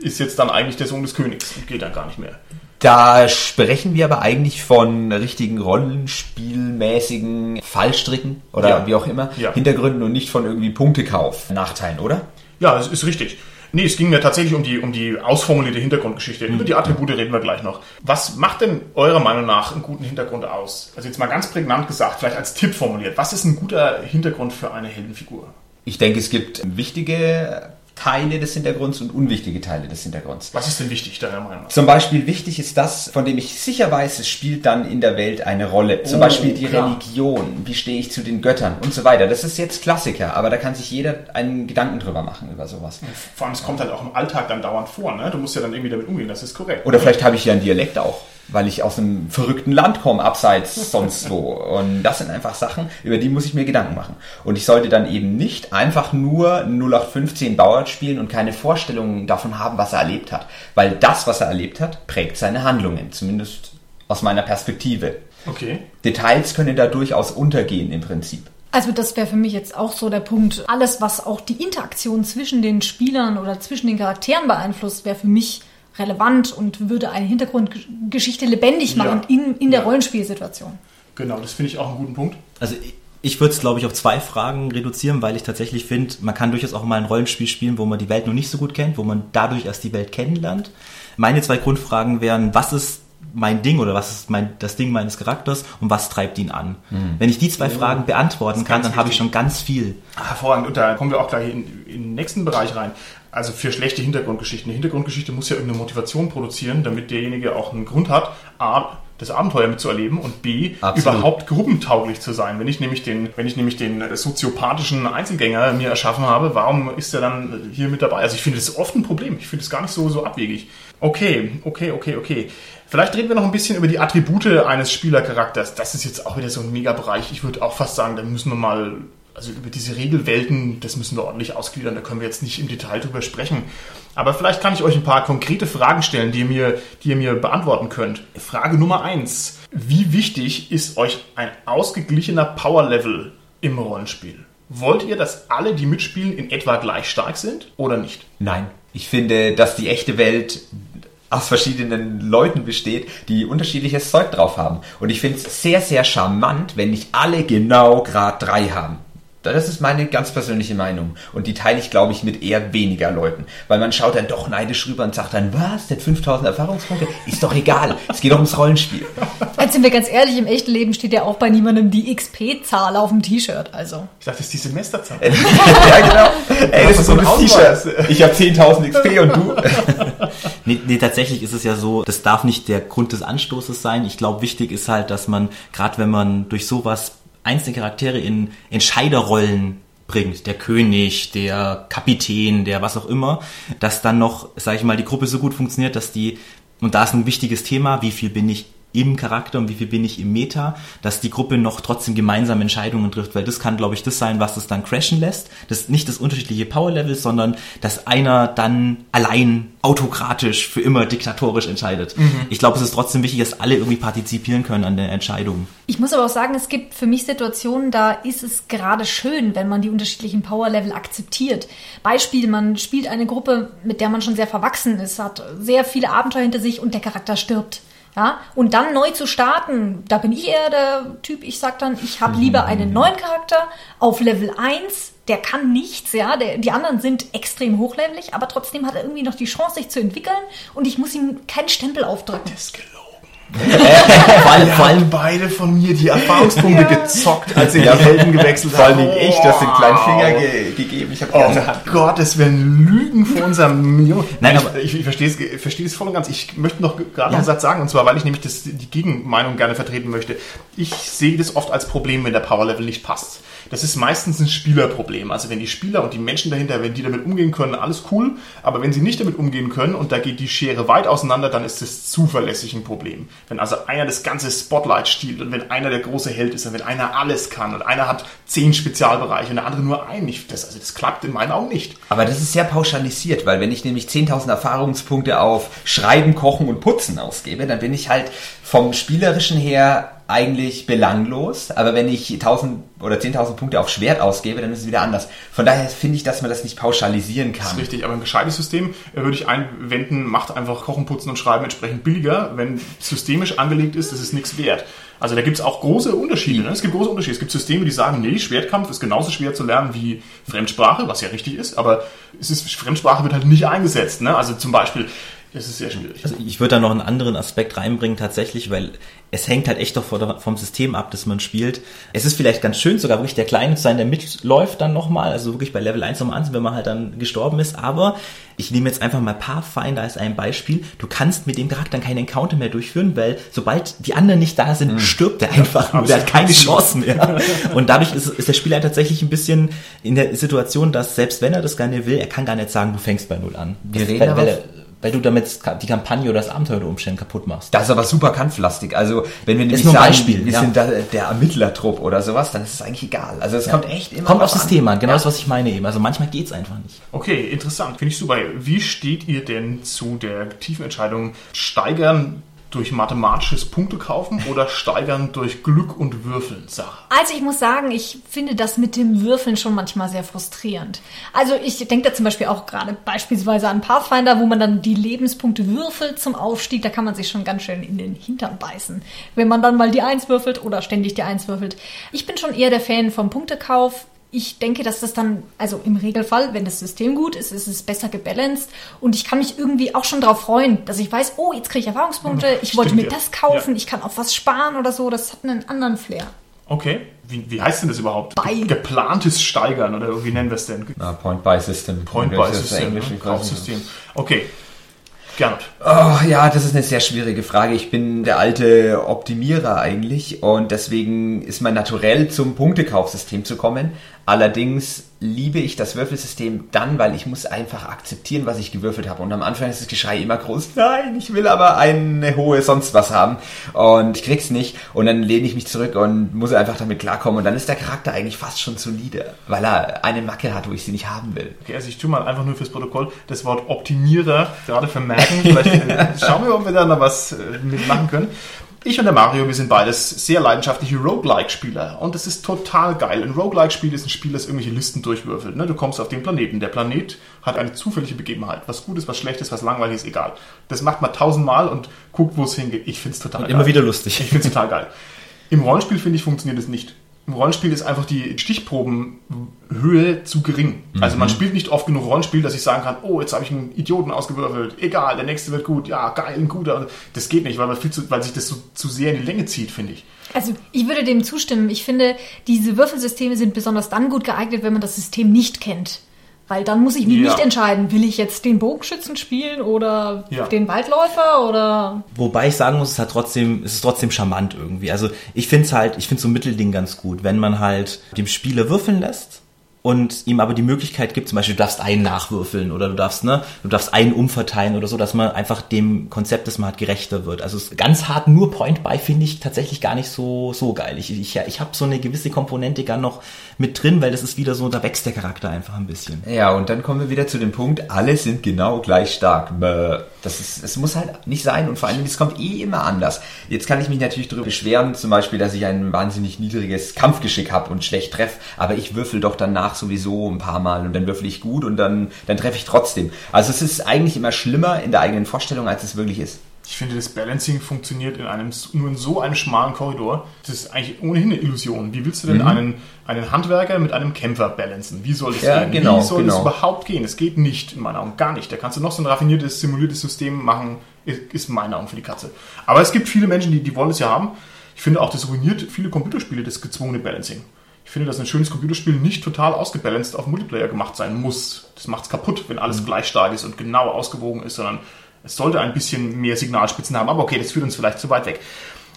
ist jetzt dann eigentlich der Sohn des Königs und geht dann gar nicht mehr. Da sprechen wir aber eigentlich von richtigen Rollenspielmäßigen Fallstricken oder Ja. wie auch immer, Ja. Hintergründen und nicht von irgendwie Punktekauf Nachteilen, oder? Ja, das ist richtig. Nee, es ging mir tatsächlich um die, um die ausformulierte Hintergrundgeschichte. Über die Attribute reden wir gleich noch. Was macht denn eurer Meinung nach einen guten Hintergrund aus? Also jetzt mal ganz prägnant gesagt, vielleicht als Tipp formuliert. Was ist ein guter Hintergrund für eine Heldenfigur? Ich denke, es gibt wichtige Teile des Hintergrunds und unwichtige Teile des Hintergrunds. Was ist denn wichtig, deiner Meinung nach? Zum Beispiel wichtig ist das, von dem ich sicher weiß, es spielt dann in der Welt eine Rolle. Zum Oh, Beispiel die klar. Religion, wie stehe ich zu den Göttern und so weiter. Das ist jetzt Klassiker, aber da kann sich jeder einen Gedanken drüber machen über sowas. Vor allem, es kommt halt auch im Alltag dann dauernd vor, ne? Du musst ja dann irgendwie damit umgehen, das ist korrekt. Oder vielleicht habe ich ja einen Dialekt auch, weil ich aus einem verrückten Land komme, abseits *laughs* sonst wo. Und das sind einfach Sachen, über die muss ich mir Gedanken machen. Und ich sollte dann eben nicht einfach nur 0815 Bauer spielen und keine Vorstellungen davon haben, was er erlebt hat. Weil das, was er erlebt hat, prägt seine Handlungen, zumindest aus meiner Perspektive. Okay. Details können da durchaus untergehen im Prinzip. Also das wäre für mich jetzt auch so der Punkt. Alles, was auch die Interaktion zwischen den Spielern oder zwischen den Charakteren beeinflusst, wäre für mich relevant und würde eine Hintergrundgeschichte lebendig machen Ja. in, in der Ja. Rollenspielsituation. Genau, das finde ich auch einen guten Punkt. Also ich- würde es, glaube ich, auf zwei Fragen reduzieren, weil ich tatsächlich finde, man kann durchaus auch mal ein Rollenspiel spielen, wo man die Welt noch nicht so gut kennt, wo man dadurch erst die Welt kennenlernt. Meine zwei Grundfragen wären, was ist mein Ding oder was ist mein, das Ding meines Charakters und was treibt ihn an? Wenn ich die zwei Fragen beantworten kann, dann habe ich schon ganz viel. Hervorragend. Und da kommen wir auch gleich in, in den nächsten Bereich rein. Also für schlechte Hintergrundgeschichten. Eine Hintergrundgeschichte muss ja irgendeine Motivation produzieren, damit derjenige auch einen Grund hat, A, das Abenteuer mitzuerleben und B, Absolut. überhaupt gruppentauglich zu sein. Wenn ich nämlich den, wenn ich nämlich den soziopathischen Einzelgänger mir erschaffen habe, warum ist er dann hier mit dabei? Also ich finde das oft ein Problem. Ich finde es gar nicht so, so abwegig. Okay, okay, okay, okay. Vielleicht reden wir noch ein bisschen über die Attribute eines Spielercharakters. Das ist jetzt auch wieder so ein Megabereich. Ich würde auch fast sagen, da müssen wir mal, also über diese Regelwelten, das müssen wir ordentlich ausgliedern. Da können wir jetzt nicht im Detail drüber sprechen. Aber vielleicht kann ich euch ein paar konkrete Fragen stellen, die ihr mir, die ihr mir beantworten könnt. Frage Nummer eins. Wie wichtig ist euch ein ausgeglichener Power-Level im Rollenspiel? Wollt ihr, dass alle, die mitspielen, in etwa gleich stark sind oder nicht? Nein. Ich finde, dass die echte Welt aus verschiedenen Leuten besteht, die unterschiedliches Zeug drauf haben. Und ich finde es sehr, sehr charmant, wenn nicht alle genau Grad 3 haben. Das ist meine ganz persönliche Meinung. Und die teile ich, glaube ich, mit eher weniger Leuten. Weil man schaut dann doch neidisch rüber und sagt dann, was, der hat 5000 Erfahrungspunkte? Ist doch egal. Es geht doch ums Rollenspiel. Jetzt sind wir ganz ehrlich, im echten Leben steht ja auch bei niemandem die XP-Zahl auf dem T-Shirt. Also. Ich dachte, das ist die Semesterzahl. *laughs* ja, genau. *laughs* Ey, das ist so ein. T-Shirt. Ich habe 10.000 XP und du? *laughs* Nee, nee, tatsächlich ist es ja so, das darf nicht der Grund des Anstoßes sein. Ich glaube, wichtig ist halt, dass man, gerade wenn man durch sowas einzelne Charaktere in Entscheiderrollen bringt, der König, der Kapitän, der was auch immer, dass dann noch, sage ich mal, die Gruppe so gut funktioniert, dass die, und da ist ein wichtiges Thema, wie viel bin ich im Charakter und wie viel bin ich im Meta, dass die Gruppe noch trotzdem gemeinsam Entscheidungen trifft, weil das kann, glaube ich, das sein, was es dann crashen lässt. Das ist nicht das unterschiedliche Power-Level, sondern dass einer dann allein autokratisch für immer diktatorisch entscheidet. Ich glaube, es ist trotzdem wichtig, dass alle irgendwie partizipieren können an der Entscheidung. Ich muss aber auch sagen, es gibt für mich Situationen, da ist es gerade schön, wenn man die unterschiedlichen Power-Level akzeptiert. Beispiel, man spielt eine Gruppe, mit der man schon sehr verwachsen ist, hat sehr viele Abenteuer hinter sich und der Charakter stirbt. Ja, und dann neu zu starten, da bin ich eher der Typ, ich sag dann, ich habe lieber einen neuen Charakter auf Level 1, der kann nichts, ja, der, die anderen sind extrem hochlevelig, aber trotzdem hat er irgendwie noch die Chance, sich zu entwickeln und ich muss ihm keinen Stempel aufdrücken. Das ist gelogen. Vor allem, Vor vor allem allem beide von mir die Erfahrungspunkte *laughs* gezockt, als sie die Helden gewechselt Vor haben. allen Dingen ich, du hast den kleinen Finger ge gegeben. Ich habe Oh ganze Hand. Gott, das wären Lügen vor unserem Million. Nein, ich, aber- ich, ich verstehe es, ich verstehe es voll und ganz. Ich möchte noch gerade noch Ja. einen Satz sagen, und zwar, weil ich nämlich das, die Gegenmeinung gerne vertreten möchte. Ich sehe das oft als Problem, wenn der Power-Level nicht passt. Das ist meistens ein Spielerproblem. Also wenn die Spieler und die Menschen dahinter, wenn die damit umgehen können, alles cool. Aber wenn sie nicht damit umgehen können und da geht die Schere weit auseinander, dann ist das zuverlässig ein Problem. Wenn also einer das ganze Spotlight stiehlt und wenn einer der große Held ist und wenn einer alles kann und einer hat zehn Spezialbereiche und der andere nur einen, ich, das, also das klappt in meinen Augen nicht. Aber das ist sehr pauschalisiert, weil wenn ich nämlich 10.000 Erfahrungspunkte auf Schreiben, Kochen und Putzen ausgebe, dann bin ich halt vom Spielerischen her eigentlich belanglos. Aber wenn ich 1.000 oder 10.000 Punkte auf Schwert ausgebe, dann ist es wieder anders. Von daher finde ich, dass man das nicht pauschalisieren Das ist kann. richtig, aber ein gescheites System äh, würde ich einwenden, macht einfach Kochen, Putzen und Schreiben entsprechend billiger. Wenn systemisch angelegt ist, ist es nichts wert. Also da gibt es auch große Unterschiede. Ne? Es gibt große Unterschiede. Es gibt Systeme, die sagen, nee, Schwertkampf ist genauso schwer zu lernen wie Fremdsprache, was ja richtig ist, aber es ist, Fremdsprache wird halt nicht eingesetzt. Ne? Also zum Beispiel, das ist sehr schwierig. Also ich würde da noch einen anderen Aspekt reinbringen tatsächlich, weil es hängt halt echt doch vom System ab, das man spielt. Es ist vielleicht ganz schön, sogar wirklich der Kleine zu sein, der mitläuft dann nochmal, also wirklich bei Level 1 nochmal an, wenn man halt dann gestorben ist. Aber ich nehme jetzt einfach mal Pathfinder als ein Beispiel. Du kannst mit dem Charakter keinen Encounter mehr durchführen, weil sobald die anderen nicht da sind, stirbt er einfach nur. Der hat keine Chance mehr. *laughs* Und dadurch ist, ist der Spieler tatsächlich ein bisschen in der Situation, dass selbst wenn er das gerne will, er kann gar nicht sagen, du fängst bei Null an. Wir Das- reden aber- weil, du damit die Kampagne oder das Abenteuer unter Umständen kaputt machst. Das ist aber super kampflastig. Also wenn wir nämlich nur ein sagen, Beispiel, wir ja. sind da, der Ermittlertrupp oder sowas, dann ist es eigentlich egal. Also es kommt echt immer Kommt drauf aufs an. System an, genau das, was ich meine eben. Also manchmal geht's einfach nicht. Okay, interessant. Finde ich super. Wie steht ihr denn zu der tiefen Entscheidung, steigern durch mathematisches Punkte kaufen oder steigern durch Glück und Würfeln Sache? Also ich muss sagen, ich finde das mit dem Würfeln schon manchmal sehr frustrierend. Also ich denke da zum Beispiel auch gerade beispielsweise an Pathfinder, wo man dann die Lebenspunkte würfelt zum Aufstieg. Da kann man sich schon ganz schön in den Hintern beißen, wenn man dann mal die Eins würfelt oder ständig die Eins würfelt. Ich bin schon eher der Fan vom Punktekauf. Ich denke, dass das dann, also im Regelfall, wenn das System gut ist, ist es besser gebalanced und ich kann mich irgendwie auch schon darauf freuen, dass ich weiß, oh, jetzt kriege ich Erfahrungspunkte, ich wollte Stimmt, mir ja. das kaufen, Ja. ich kann auf was sparen oder so, das hat einen anderen Flair. Okay. Wie, wie heißt denn das überhaupt? Bei. Geplantes Steigern oder wie nennen wir es denn? Na, Point-by-System. Point-by-System, Englisch, ne? ich weiß nicht. Kaufsystem. Okay. Gernot. Oh, ja, das ist eine sehr schwierige Frage. Ich bin der alte Optimierer eigentlich und deswegen ist mein Naturell zum Punktekaufsystem zu kommen. Allerdings liebe ich das Würfelsystem dann, weil ich muss einfach akzeptieren, was ich gewürfelt habe. Und am Anfang ist das Geschrei immer groß, nein, ich will aber eine hohe sonst was haben und ich krieg's nicht. Und dann lehne ich mich zurück und muss einfach damit klarkommen. Und dann ist der Charakter eigentlich fast schon solide, weil er eine Macke hat, wo ich sie nicht haben will. Okay, also ich tue mal einfach nur fürs Protokoll das Wort Optimierer gerade vermerken. Vielleicht äh, *laughs* schauen wir, ob wir da noch was äh, mitmachen können. Ich und der Mario, wir sind beides sehr leidenschaftliche Roguelike-Spieler und das ist total geil. Ein Roguelike-Spiel ist ein Spiel, das irgendwelche Listen durchwürfelt. Ne? Du kommst auf den Planeten. Der Planet hat eine zufällige Begebenheit. Was Gutes, was Schlechtes, was Langweiliges, egal. Das macht man tausendmal und guckt, wo es hingeht. Ich find's total geil. Immer wieder lustig. Ich finde es total geil. *laughs* Im Rollenspiel, finde ich, funktioniert es nicht. Im Rollenspiel ist einfach die Stichprobenhöhe zu gering. Also man spielt nicht oft genug Rollenspiel, dass ich sagen kann, oh, jetzt habe ich einen Idioten ausgewürfelt. Egal, der nächste wird gut. Ja, geil, ein guter. Das geht nicht, weil, man viel zu, weil sich das so zu sehr in die Länge zieht, finde ich. Also ich würde dem zustimmen. Ich finde, diese Würfelsysteme sind besonders dann gut geeignet, wenn man das System nicht kennt. Weil dann muss ich mich Ja. nicht entscheiden, will ich jetzt den Bogenschützen spielen oder Ja. den Waldläufer oder Wobei ich sagen muss, es hat trotzdem, es ist trotzdem charmant irgendwie. Also ich finde es halt, ich finde so ein Mittelding ganz gut, wenn man halt dem Spieler würfeln lässt und ihm aber die Möglichkeit gibt, zum Beispiel du darfst einen nachwürfeln oder du darfst, ne, du darfst einen umverteilen oder so, dass man einfach dem Konzept, das man hat, gerechter wird. Also ganz hart nur Point by finde ich tatsächlich gar nicht so so geil. Ich ich, ich habe so eine gewisse Komponente gar noch mit drin, weil das ist wieder so, da wächst der Charakter einfach ein bisschen. Ja, und dann kommen wir wieder zu dem Punkt, alle sind genau gleich stark. Bäh. Das ist, es muss halt nicht sein und vor allem, es kommt eh immer anders. Jetzt kann ich mich natürlich darüber beschweren, zum Beispiel, dass ich ein wahnsinnig niedriges Kampfgeschick habe und schlecht treffe, aber ich würfel doch danach sowieso ein paar Mal und dann würfel ich gut und dann, dann treffe ich trotzdem. Also es ist eigentlich immer schlimmer in der eigenen Vorstellung, als es wirklich ist. Ich finde, das Balancing funktioniert in einem, nur in so einem schmalen Korridor. Das ist eigentlich ohnehin eine Illusion. Wie willst du denn einen, einen Handwerker mit einem Kämpfer balancen? Wie soll das Ja, gehen? genau, Wie soll das genau. überhaupt gehen? Es geht nicht, in meinen Augen, gar nicht. Da kannst du noch so ein raffiniertes, simuliertes System machen, ist ist in meinen Augen für die Katze. Aber es gibt viele Menschen, die, die wollen es ja haben. Ich finde auch, das ruiniert viele Computerspiele, das gezwungene Balancing. Ich finde, dass ein schönes Computerspiel nicht total ausgebalanced auf Multiplayer gemacht sein muss. Das macht es kaputt, wenn Mhm. alles gleich stark ist und genau ausgewogen ist, sondern es sollte ein bisschen mehr Signalspitzen haben. Aber okay, das führt uns vielleicht zu weit weg.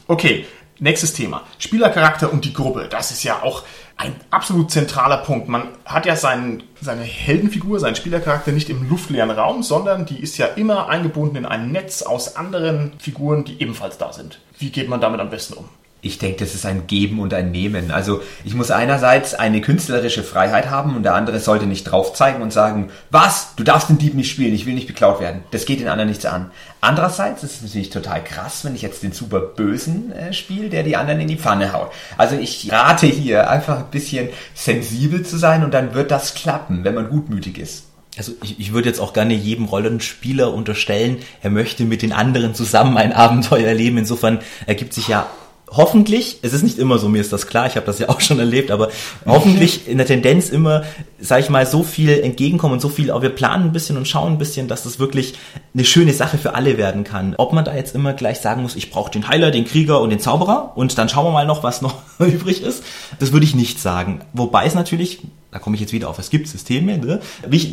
Okay, nächstes Thema. Spielercharakter und die Gruppe. Das ist ja auch ein absolut zentraler Punkt. Man hat ja seinen, seine Heldenfigur, seinen Spielercharakter nicht im luftleeren Raum, sondern die ist ja immer eingebunden in ein Netz aus anderen Figuren, die ebenfalls da sind. Wie geht man damit am besten um? Ich denke, das ist ein Geben und ein Nehmen. Also ich muss einerseits eine künstlerische Freiheit haben und der andere sollte nicht drauf zeigen und sagen, was, du darfst den Dieb nicht spielen, ich will nicht beklaut werden. Das geht den anderen nichts an. Andererseits ist es natürlich total krass, wenn ich jetzt den super Bösen äh, spiele, der die anderen in die Pfanne haut. Also ich rate hier einfach ein bisschen sensibel zu sein und dann wird das klappen, wenn man gutmütig ist. Also ich, ich würde jetzt auch gerne jedem Rollenspieler unterstellen, er möchte mit den anderen zusammen ein Abenteuer erleben. Insofern ergibt sich ja hoffentlich, es ist nicht immer so, mir ist das klar, ich habe das ja auch schon erlebt, aber hoffentlich in der Tendenz immer, sage ich mal, so viel entgegenkommen und so viel, aber wir planen ein bisschen und schauen ein bisschen, dass das wirklich eine schöne Sache für alle werden kann. Ob man da jetzt immer gleich sagen muss, ich brauche den Heiler, den Krieger und den Zauberer und dann schauen wir mal noch, was noch *laughs* übrig ist, das würde ich nicht sagen. Wobei es natürlich da komme ich jetzt wieder auf, es gibt Systeme, ne?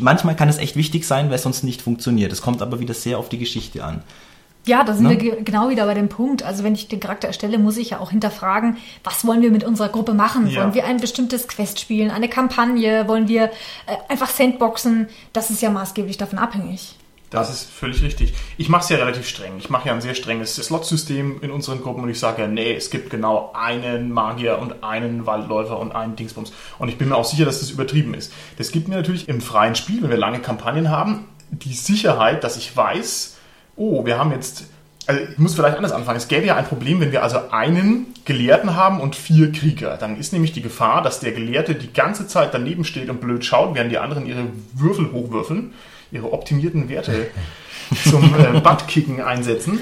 Manchmal kann es echt wichtig sein, weil es sonst nicht funktioniert. Es kommt aber wieder sehr auf die Geschichte an. Ja, da sind Ne? wir ge- genau wieder bei dem Punkt. Also wenn ich den Charakter erstelle, muss ich ja auch hinterfragen, was wollen wir mit unserer Gruppe machen? Ja. Wollen wir ein bestimmtes Quest spielen, eine Kampagne? Wollen wir äh, einfach Sandboxen? Das ist ja maßgeblich davon abhängig. Das ist völlig richtig. Ich mache es ja relativ streng. Ich mache ja ein sehr strenges Slot-System in unseren Gruppen und ich sage ja, nee, es gibt genau einen Magier und einen Waldläufer und einen Dingsbums. Und ich bin mir auch sicher, dass das übertrieben ist. Das gibt mir natürlich im freien Spiel, wenn wir lange Kampagnen haben, die Sicherheit, dass ich weiß, oh, wir haben jetzt also ich muss vielleicht anders anfangen. Es gäbe ja ein Problem, wenn wir also einen Gelehrten haben und vier Krieger. Dann ist nämlich die Gefahr, dass der Gelehrte die ganze Zeit daneben steht und blöd schaut, während die anderen ihre Würfel hochwürfeln, ihre optimierten Werte *laughs* zum äh, Buttkicken einsetzen.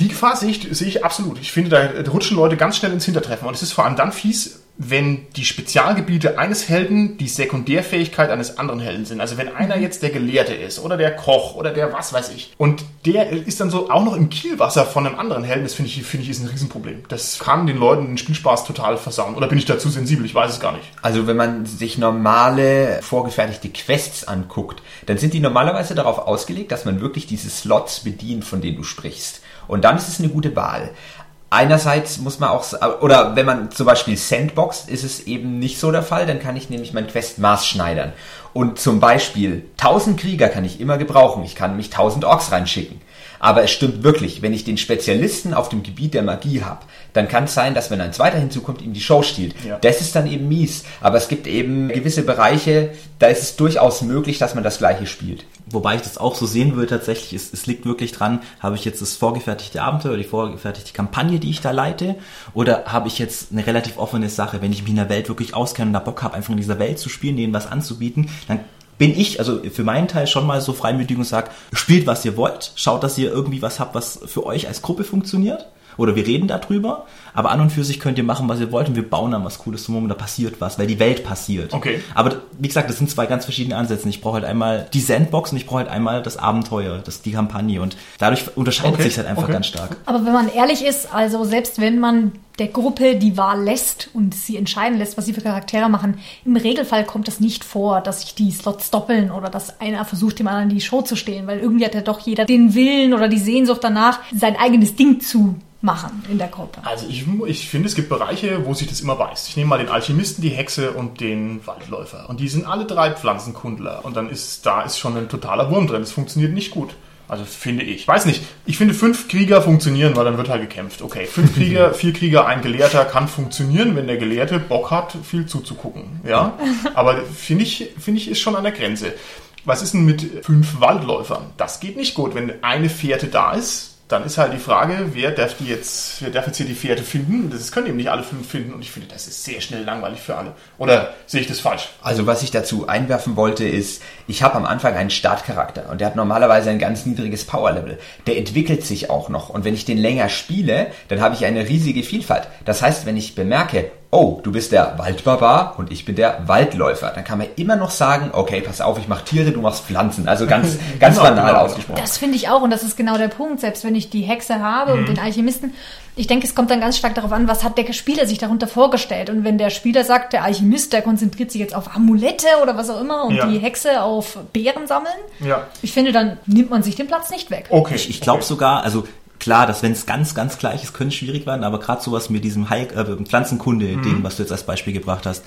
Die Gefahr sehe ich, sehe ich absolut. Ich finde, da rutschen Leute ganz schnell ins Hintertreffen. Und es ist vor allem dann fies, wenn die Spezialgebiete eines Helden die Sekundärfähigkeit eines anderen Helden sind. Also wenn einer jetzt der Gelehrte ist oder der Koch oder der was weiß ich und der ist dann so auch noch im Kielwasser von einem anderen Helden, das finde ich, finde ich ist ein Riesenproblem. Das kann den Leuten den Spielspaß total versauen. Oder bin ich dazu sensibel? Ich weiß es gar nicht. Also wenn man sich normale vorgefertigte Quests anguckt, dann sind die normalerweise darauf ausgelegt, dass man wirklich diese Slots bedient, von denen du sprichst. Und dann ist es eine gute Wahl. Einerseits muss man auch, oder wenn man zum Beispiel Sandbox, ist es eben nicht so der Fall, dann kann ich nämlich mein Quest maßschneidern. Und zum Beispiel 1000 Krieger kann ich immer gebrauchen, ich kann mich 1000 Orks reinschicken. Aber es stimmt wirklich, wenn ich den Spezialisten auf dem Gebiet der Magie habe, dann kann es sein, dass wenn ein zweiter hinzukommt, ihm die Show stiehlt. Ja. Das ist dann eben mies. Aber es gibt eben gewisse Bereiche, da ist es durchaus möglich, dass man das gleiche spielt. Wobei ich das auch so sehen würde tatsächlich, es, es liegt wirklich dran, habe ich jetzt das vorgefertigte Abenteuer, die vorgefertigte Kampagne, die ich da leite, oder habe ich jetzt eine relativ offene Sache, wenn ich mich in der Welt wirklich auskenne und da Bock habe, einfach in dieser Welt zu spielen, denen was anzubieten, dann bin ich, also für meinen Teil schon mal so freimütig und sage, spielt was ihr wollt, schaut, dass ihr irgendwie was habt, was für euch als Gruppe funktioniert. Oder wir reden darüber, aber an und für sich könnt ihr machen, was ihr wollt und wir bauen dann was Cooles zum Moment, da passiert was, weil die Welt passiert. Okay. Aber wie gesagt, das sind zwei ganz verschiedene Ansätze. Ich brauche halt einmal die Sandbox und ich brauche halt einmal das Abenteuer, das, die Kampagne und dadurch unterscheidet okay. sich halt einfach okay. ganz stark. Aber wenn man ehrlich ist, also selbst wenn man der Gruppe die Wahl lässt und sie entscheiden lässt, was sie für Charaktere machen. Im Regelfall kommt es nicht vor, dass sich die Slots doppeln oder dass einer versucht, dem anderen die Show zu stehen, weil irgendwie hat ja doch jeder den Willen oder die Sehnsucht danach, sein eigenes Ding zu machen in der Gruppe. Also ich, ich finde, es gibt Bereiche, wo sich das immer beißt. Ich nehme mal den Alchemisten, die Hexe und den Waldläufer. Und die sind alle drei Pflanzenkundler. Und dann ist da ist schon ein totaler Wurm drin. Das funktioniert nicht gut. Also finde ich. Weiß nicht. Ich finde, fünf Krieger funktionieren, weil dann wird halt gekämpft. Okay, fünf *laughs* Krieger, vier Krieger, ein Gelehrter kann funktionieren, wenn der Gelehrte Bock hat, viel zuzugucken. Ja, *laughs* aber finde ich, finde ich, ist schon an der Grenze. Was ist denn mit fünf Waldläufern? Das geht nicht gut. Wenn eine Fährte da ist, dann ist halt die Frage, wer darf die jetzt, wer darf jetzt hier die Pferde finden? Das können eben nicht alle fünf finden und ich finde, das ist sehr schnell langweilig für alle. Oder sehe ich das falsch? Also was ich dazu einwerfen wollte ist, ich habe am Anfang einen Startcharakter und der hat normalerweise ein ganz niedriges Powerlevel. Der entwickelt sich auch noch und wenn ich den länger spiele, dann habe ich eine riesige Vielfalt. Das heißt, wenn ich bemerke, oh, du bist der Waldbarbar und ich bin der Waldläufer. Dann kann man immer noch sagen, okay, pass auf, ich mache Tiere, du machst Pflanzen. Also ganz, *laughs* ganz genau, banal genau. ausgesprochen. Das finde ich auch und das ist genau der Punkt. Selbst wenn ich die Hexe habe mhm. und den Alchemisten, ich denke, es kommt dann ganz stark darauf an, was hat der Spieler sich darunter vorgestellt. Und wenn der Spieler sagt, der Alchemist, der konzentriert sich jetzt auf Amulette oder was auch immer und ja. die Hexe auf Beeren sammeln, ja. ich finde, dann nimmt man sich den Platz nicht weg. Okay. Ich, ich glaube okay. sogar, also klar, dass wenn es ganz, ganz gleich ist, könnte es schwierig werden, aber gerade sowas mit diesem Heil äh, Pflanzenkunde-Ding, mhm. was du jetzt als Beispiel gebracht hast,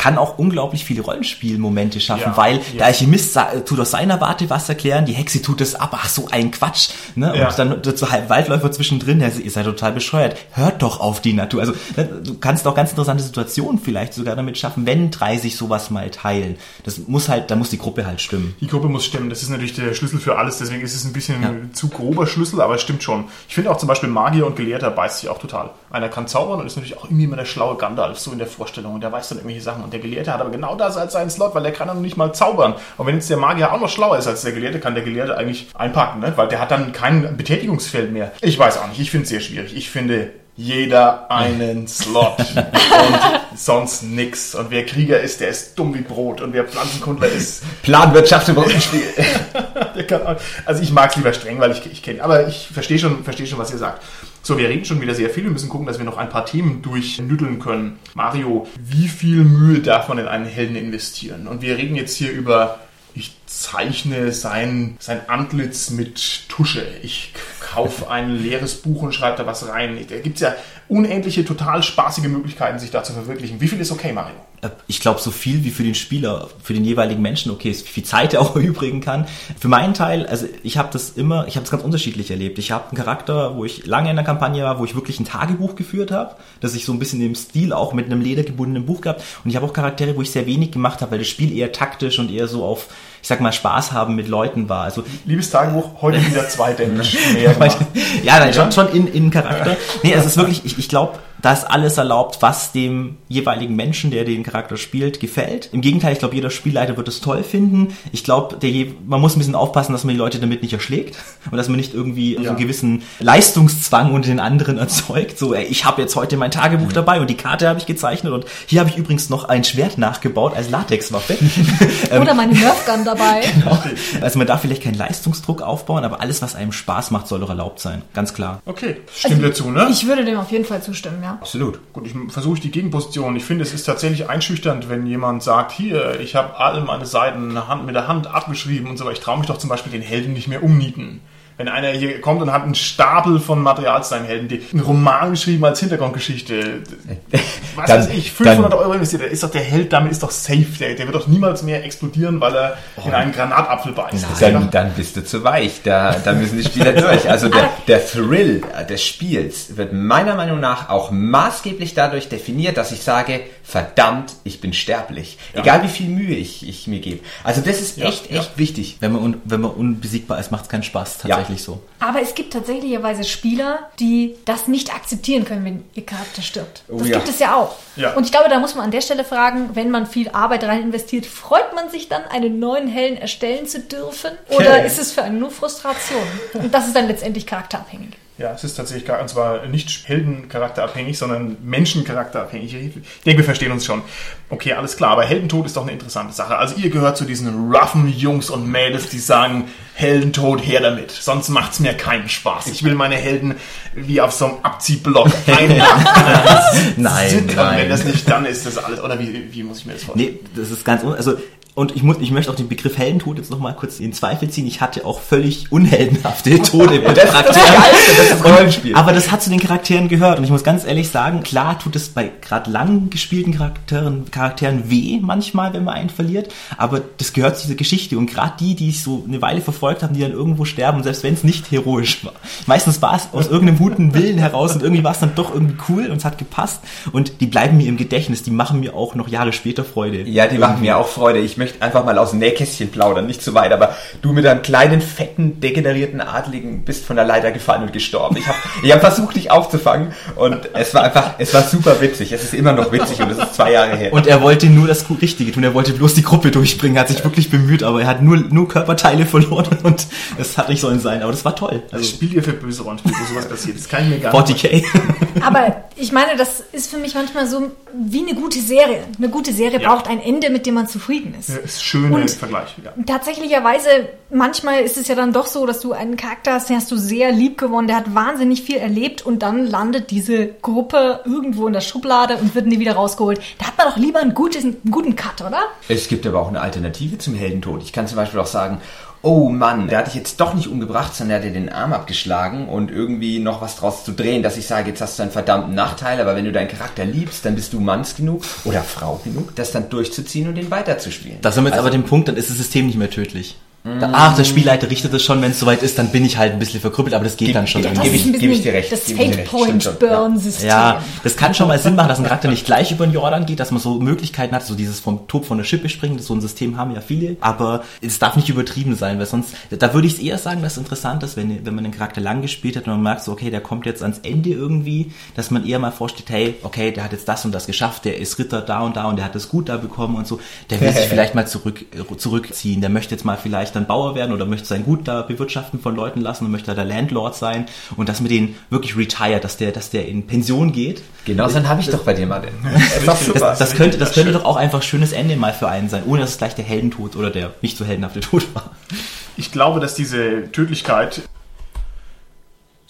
kann auch unglaublich viele Rollenspielmomente schaffen, ja, weil ja. der Alchemist tut aus seiner Warte was erklären, die Hexe tut es ab, ach so ein Quatsch, ne? Ja. Und dann dazu halb Waldläufer zwischendrin, der ihr seid total bescheuert, hört doch auf die Natur. Also ne, du kannst auch ganz interessante Situationen vielleicht sogar damit schaffen, wenn drei sich sowas mal teilen. Das muss halt, da muss die Gruppe halt stimmen. Die Gruppe muss stimmen, das ist natürlich der Schlüssel für alles, deswegen ist es ein bisschen zu grober Schlüssel, aber es stimmt schon. Ich finde auch zum Beispiel Magier und Gelehrter beißt sich auch total. Einer kann zaubern und ist natürlich auch irgendwie immer der schlaue Gandalf, so in der Vorstellung und der weiß dann irgendwelche Sachen und der Gelehrte hat aber genau das als seinen Slot, weil der kann dann nicht mal zaubern. Und wenn jetzt der Magier auch noch schlauer ist als der Gelehrte, kann der Gelehrte eigentlich einpacken, ne? weil der hat dann kein Betätigungsfeld mehr. Ich weiß auch nicht, ich finde es sehr schwierig. Ich finde, jeder einen Slot *laughs* und sonst nix. Und wer Krieger ist, der ist dumm wie Brot. Und wer Pflanzenkundler ist... Planwirtschaft im Rollenspiel. *laughs* also ich mag es lieber streng, weil ich, ich kenne... Aber ich verstehe schon, versteh schon, was ihr sagt. So, wir reden schon wieder sehr viel. Wir müssen gucken, dass wir noch ein paar Themen durchnütteln können. Mario, wie viel Mühe darf man in einen Helden investieren? Und wir reden jetzt hier über ich zeichne sein, sein Antlitz mit Tusche. Ich kaufe *laughs* ein leeres Buch und schreibe da was rein. Da gibt es ja unendliche, total spaßige Möglichkeiten, sich da zu verwirklichen. Wie viel ist okay, Mario? Äh, ich glaube, so viel wie für den Spieler, für den jeweiligen Menschen okay ist, wie viel Zeit er auch *laughs* erübrigen kann. Für meinen Teil, also ich habe das immer, ich habe das ganz unterschiedlich erlebt. Ich habe einen Charakter, wo ich lange in der Kampagne war, wo ich wirklich ein Tagebuch geführt habe, dass ich so ein bisschen im Stil auch mit einem ledergebundenen Buch gehabt. Und ich habe auch Charaktere, wo ich sehr wenig gemacht habe, weil das Spiel eher taktisch und eher so auf, ich sag mal, Spaß haben mit Leuten war. Also Liebes Tagebuch, heute *laughs* wieder zwei Dänisch ja, nein, schon, schon in, in Charakter. Nee, es ist wirklich, ich, ich glaube, Da ist alles erlaubt, was dem jeweiligen Menschen, der den Charakter spielt, gefällt. Im Gegenteil, ich glaube, jeder Spielleiter wird es toll finden. Ich glaube, man muss ein bisschen aufpassen, dass man die Leute damit nicht erschlägt und dass man nicht irgendwie ja. so einen gewissen Leistungszwang unter den anderen erzeugt. So, ey, ich habe jetzt heute mein Tagebuch dabei und die Karte habe ich gezeichnet und hier habe ich übrigens noch ein Schwert nachgebaut als Latexwaffe. *laughs* Oder meine Nerfgun dabei. *laughs* Genau. Also man darf vielleicht keinen Leistungsdruck aufbauen, aber alles, was einem Spaß macht, soll doch erlaubt sein. Ganz klar. Okay, stimmt also, dazu, ne? Ich würde dem auf jeden Fall zustimmen, ja. Absolut. Gut, ich versuche die Gegenposition. Ich finde, es ist tatsächlich einschüchternd, wenn jemand sagt, hier, ich habe alle meine Seiten mit der Hand abgeschrieben und so, aber ich traue mich doch zum Beispiel den Helden nicht mehr umnieten wenn einer hier kommt und hat einen Stapel von Material zu seinem Helden, die, einen Roman geschrieben als Hintergrundgeschichte, *laughs* was dann, weiß ich, 500 dann, Euro investiert, ist doch der Held, damit ist doch safe, der, der wird doch niemals mehr explodieren, weil er oh, in einen Granatapfel beißt. Dann, dann, bist du zu weich, da, da müssen die Spieler *laughs* durch. Also der, der Thrill des Spiels wird meiner Meinung nach auch maßgeblich dadurch definiert, dass ich sage, verdammt, ich bin sterblich. Ja. Egal wie viel Mühe ich, ich mir gebe. Also das ist echt, ja, echt wichtig. Wenn man, un, wenn man unbesiegbar ist, macht es keinen Spaß, tatsächlich so. Aber es gibt tatsächlicherweise Spieler, die das nicht akzeptieren können, wenn ihr Charakter stirbt. Oh, das gibt es ja auch. Und ich glaube, da muss man an der Stelle fragen, wenn man viel Arbeit rein investiert, freut man sich dann, einen neuen Helden erstellen zu dürfen? Oder okay. ist es für einen nur Frustration? Und das ist dann letztendlich charakterabhängig. Ja, es ist tatsächlich gar, und zwar nicht Heldencharakterabhängig, sondern Menschencharakterabhängig. Ich denke, wir verstehen uns schon. Okay, alles klar, aber Heldentod ist doch eine interessante Sache. Also ihr gehört zu diesen roughen Jungs und Mädels, die sagen, Heldentod her damit. Sonst macht's mir keinen Spaß. Ich will meine Helden wie auf so einem Abziehblock *laughs* einladen. *laughs* nein, nein. Wenn das nicht dann ist, das alles, oder wie, wie muss ich mir das vorstellen? Nee, das ist ganz, also und ich, muss, ich möchte auch den Begriff Heldentod jetzt nochmal kurz in Zweifel ziehen. Ich hatte auch völlig unheldenhafte *laughs* Tode mit das, Charakteren. Das ist Rollenspiel. Aber das hat zu den Charakteren gehört. Und ich muss ganz ehrlich sagen, klar tut es bei gerade lang gespielten Charakteren, Charakteren weh manchmal, wenn man einen verliert. Aber das gehört zu dieser Geschichte. Und gerade die, die ich so eine Weile verfolgt haben, die dann irgendwo sterben, selbst wenn es nicht heroisch war. Meistens war es aus irgendeinem guten Willen heraus und irgendwie war es dann doch irgendwie cool und es hat gepasst. Und die bleiben mir im Gedächtnis. Die machen mir auch noch Jahre später Freude. Ja, die machen mir auch Freude. Ich möchte möchte einfach mal aus dem Nähkästchen plaudern, nicht zu weit, aber du mit deinem kleinen, fetten, degenerierten Adligen bist von der Leiter gefallen und gestorben. Ich habe ich hab versucht, dich aufzufangen und es war einfach, es war super witzig. Es ist immer noch witzig und es ist zwei Jahre her. Und er wollte nur das Richtige tun, er wollte bloß die Gruppe durchbringen, hat sich wirklich bemüht, aber er hat nur, nur Körperteile verloren und es hat nicht sollen sein, aber das war toll. Also, das spielt ihr für böse Rollenspiele, wo sowas passiert. Das kann ich mir gar 40K. nicht. Aber ich meine, das ist für mich manchmal so wie eine gute Serie. Eine gute Serie ja. braucht ein Ende, mit dem man zufrieden ist. Ja, ist schöner und Vergleich. Ja. Tatsächlicherweise, manchmal ist es ja dann doch so, dass du einen Charakter hast, den hast du sehr lieb gewonnen, der hat wahnsinnig viel erlebt und dann landet diese Gruppe irgendwo in der Schublade und wird nie wieder rausgeholt. Da hat man doch lieber einen, gutes, einen guten Cut, oder? Es gibt aber auch eine Alternative zum Heldentod. Ich kann zum Beispiel auch sagen, oh Mann, der hat dich jetzt doch nicht umgebracht, sondern der hat dir den Arm abgeschlagen und irgendwie noch was draus zu drehen, dass ich sage, jetzt hast du einen verdammten Nachteil, aber wenn du deinen Charakter liebst, dann bist du Manns genug oder Frau genug, das dann durchzuziehen und den weiterzuspielen. Da sind wir jetzt also, aber dem Punkt, dann ist das System nicht mehr tödlich. Da, ach, der Spielleiter richtet es schon, wenn es soweit ist, dann bin ich halt ein bisschen verkrüppelt, aber das geht dann schon. Das gebe ich, geb ich dir recht. Das Fate Point Burn System. Ja, das kann schon mal Sinn machen, dass ein Charakter nicht gleich über den Jordan geht, dass man so Möglichkeiten hat, so dieses vom Top von der Schippe springen, so ein System haben ja viele, aber es darf nicht übertrieben sein, weil sonst, da würde ich es eher sagen, dass es interessant ist, wenn, wenn man den Charakter lang gespielt hat und man merkt so, okay, der kommt jetzt ans Ende irgendwie, dass man eher mal vorstellt, hey, okay, der hat jetzt das und das geschafft, der ist Ritter da und da und der hat es gut da bekommen und so, der will sich *laughs* vielleicht mal zurück, zurückziehen, der möchte jetzt mal vielleicht dann Bauer werden oder möchte sein Gut da bewirtschaften von Leuten lassen und möchte da der Landlord sein und dass mit denen wirklich retired, dass der, dass der in Pension geht. Genau, dann habe ich doch bei dir mal den. *laughs* Das, das, das, könnte, das könnte doch auch einfach schönes Ende mal für einen sein, ohne dass es gleich der Heldentod oder der nicht so heldenhafte Tod war. Ich glaube, dass diese Tödlichkeit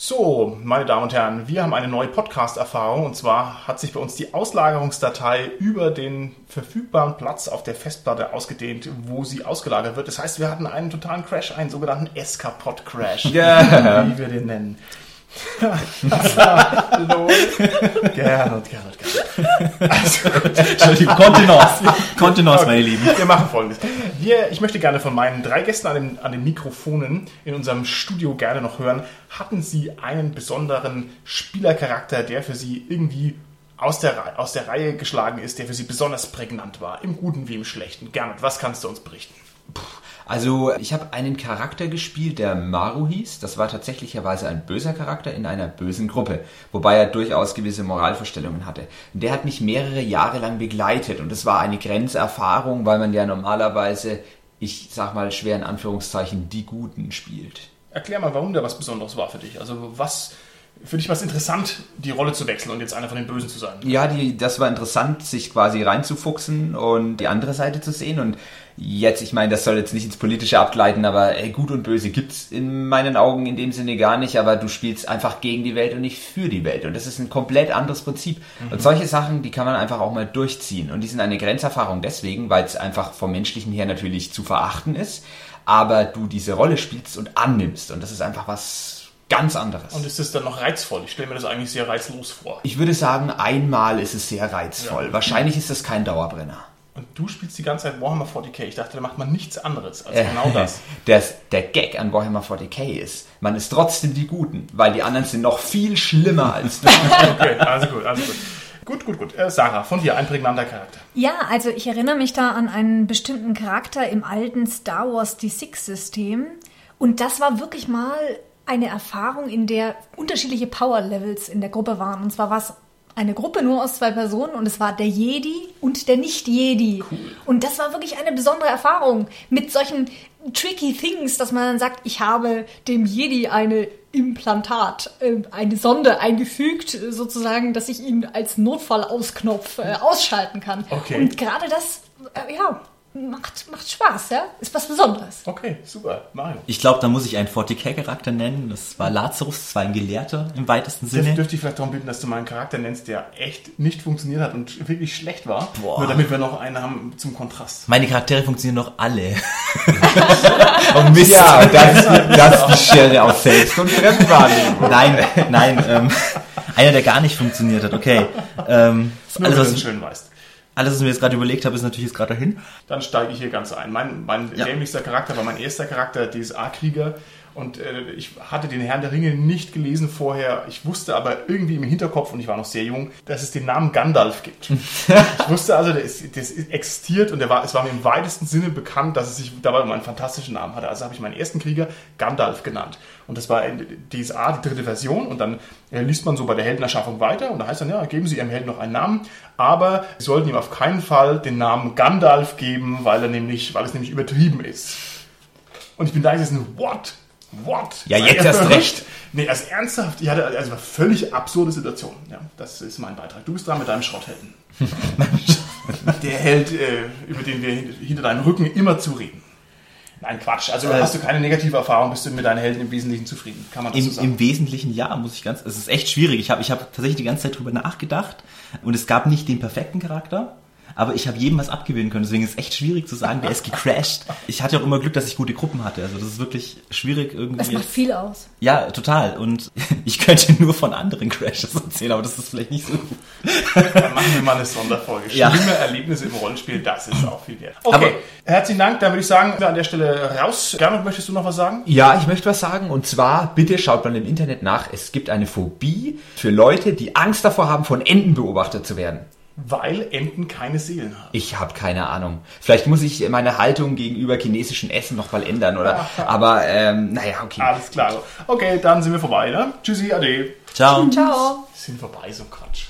so, meine Damen und Herren, wir haben eine neue Podcast-Erfahrung und zwar hat sich bei uns die Auslagerungsdatei über den verfügbaren Platz auf der Festplatte ausgedehnt, wo sie ausgelagert wird. Das heißt, wir hatten einen totalen Crash, einen sogenannten Escapod-Crash, yeah. wie wir den nennen. *laughs* Gerhard, Gerhard, Gerhard. Also, Entschuldigung, Kontenance. Kontenance, meine Lieben. Wir machen folgendes. Wir, ich möchte gerne von meinen drei Gästen an den, an den Mikrofonen in unserem Studio gerne noch hören, hatten sie einen besonderen Spielercharakter, der für sie irgendwie aus der, aus der Reihe geschlagen ist, der für sie besonders prägnant war, im Guten wie im Schlechten. Gernot, was kannst du uns berichten? Also ich habe einen Charakter gespielt, der Maru hieß. Das war tatsächlicherweise ein böser Charakter in einer bösen Gruppe, wobei er durchaus gewisse Moralvorstellungen hatte. Der hat mich mehrere Jahre lang begleitet und es war eine Grenzerfahrung, weil man ja normalerweise, ich sag mal schwer in Anführungszeichen, die Guten spielt. Erklär mal, warum der was Besonderes war für dich. Also was für dich war es interessant, die Rolle zu wechseln und jetzt einer von den Bösen zu sein. Ja, die, das war interessant, sich quasi reinzufuchsen und die andere Seite zu sehen. Und jetzt, ich meine, das soll jetzt nicht ins Politische abgleiten, aber ey, gut und böse gibt's in meinen Augen in dem Sinne gar nicht, aber du spielst einfach gegen die Welt und nicht für die Welt. Und das ist ein komplett anderes Prinzip. Mhm. Und solche Sachen, die kann man einfach auch mal durchziehen. Und die sind eine Grenzerfahrung deswegen, weil es einfach vom Menschlichen her natürlich zu verachten ist, aber du diese Rolle spielst und annimmst. Und das ist einfach was ganz anderes. Und ist es dann noch reizvoll? Ich stelle mir das eigentlich sehr reizlos vor. Ich würde sagen, einmal ist es sehr reizvoll. Ja. Wahrscheinlich ist das kein Dauerbrenner. Und du spielst die ganze Zeit Warhammer 40k. Ich dachte, da macht man nichts anderes als äh, genau das. *laughs* das. Der Gag an Warhammer 40k ist, man ist trotzdem die Guten, weil die anderen sind noch viel schlimmer *laughs* als du. okay, also gut, also gut. Gut, gut, gut. Äh, Sarah, von dir, ein prägnanter Charakter. Ja, also ich erinnere mich da an einen bestimmten Charakter im alten Star Wars D6-System. Und das war wirklich mal eine Erfahrung, in der unterschiedliche Power-Levels in der Gruppe waren. Und zwar war es eine Gruppe nur aus zwei Personen und es war der Jedi und der Nicht-Jedi. Cool. Und das war wirklich eine besondere Erfahrung mit solchen tricky things, dass man dann sagt, ich habe dem Jedi eine Implantat, äh, eine Sonde eingefügt, sozusagen, dass ich ihn als Notfallausknopf äh, ausschalten kann. Okay. Und gerade das, äh, ja, macht, macht Spaß, ja? Ist was Besonderes. Okay, super. Mario. Ich glaube, da muss ich einen 40k-Charakter nennen. Das war Lazarus, das war ein Gelehrter im weitesten Sinne. Dürf, dürfte ich vielleicht darum bitten, dass du mal einen Charakter nennst, der echt nicht funktioniert hat und wirklich schlecht war. Boah. Nur damit wir noch einen haben zum Kontrast. Meine Charaktere funktionieren noch alle. *laughs* oh Mist. Ja, das, *laughs* das ist die Stelle aus Selbst- und Fremdwahrnehmung. Nein, nein. Ähm, *laughs* einer, der gar nicht funktioniert hat. Okay. Ähm, Nur, alles, was du schön weißt. Alles, was ich mir jetzt gerade überlegt habe, ist natürlich jetzt gerade dahin. Dann steige ich hier ganz ein. Mein, mein ja. dämlichster Charakter war mein erster Charakter, DSA-Krieger. Und äh, ich hatte den Herrn der Ringe nicht gelesen vorher. Ich wusste aber irgendwie im Hinterkopf, und ich war noch sehr jung, dass es den Namen Gandalf gibt. *laughs* ich wusste also, das, das existiert und war, es war mir im weitesten Sinne bekannt, dass es sich dabei um einen fantastischen Namen hatte. Also habe ich meinen ersten Krieger Gandalf genannt. Und das war in DSA die dritte Version. Und dann äh, liest man so bei der Heldenerschaffung weiter. Und da heißt dann, ja, geben Sie Ihrem Helden noch einen Namen. Aber Sie sollten ihm auf keinen Fall den Namen Gandalf geben, weil, er nämlich, weil es nämlich übertrieben ist. Und ich bin da gesessen, what? What? Ja, jetzt erst *laughs* recht. Nee, also ernsthaft, ich hatte also eine völlig absurde Situation. Ja, das ist mein Beitrag. Du bist dran mit deinem Schrotthelden. *laughs* Der Held, äh, über den wir hinter deinem Rücken immer zu reden. Nein, Quatsch. Also äh, hast du keine negative Erfahrung, bist du mit deinen Helden im Wesentlichen zufrieden? Kann man das Im, so sagen? Im Wesentlichen ja, muss ich ganz. Es ist echt schwierig. Ich habe ich hab tatsächlich die ganze Zeit drüber nachgedacht und es gab nicht den perfekten Charakter aber ich habe jedem was abgewinnen können. Deswegen ist es echt schwierig zu sagen, wer ist gecrashed. Ich hatte auch immer Glück, dass ich gute Gruppen hatte. Also das ist wirklich schwierig irgendwie. Das macht viel aus. Ja, total. Und *laughs* ich könnte nur von anderen Crashes erzählen, aber das ist vielleicht nicht so gut. Dann machen wir mal eine Sonderfolge. Ja. Schlimme Erlebnisse im Rollenspiel, das ist auch viel wert. Okay, aber herzlichen Dank. Dann würde ich sagen, an der Stelle raus. Gernot, möchtest du noch was sagen? Ja, ich möchte was sagen. Und zwar, bitte schaut mal im Internet nach. Es gibt eine Phobie für Leute, die Angst davor haben, von Enten beobachtet zu werden. Weil Enten keine Seelen haben. Ich habe keine Ahnung. Vielleicht muss ich meine Haltung gegenüber chinesischen Essen noch mal ändern, oder? *laughs* Aber ähm, naja, okay. Alles klar. Okay, dann sind wir vorbei, ne? Tschüssi, ade. Ciao. Ciao. Sind vorbei, so Quatsch.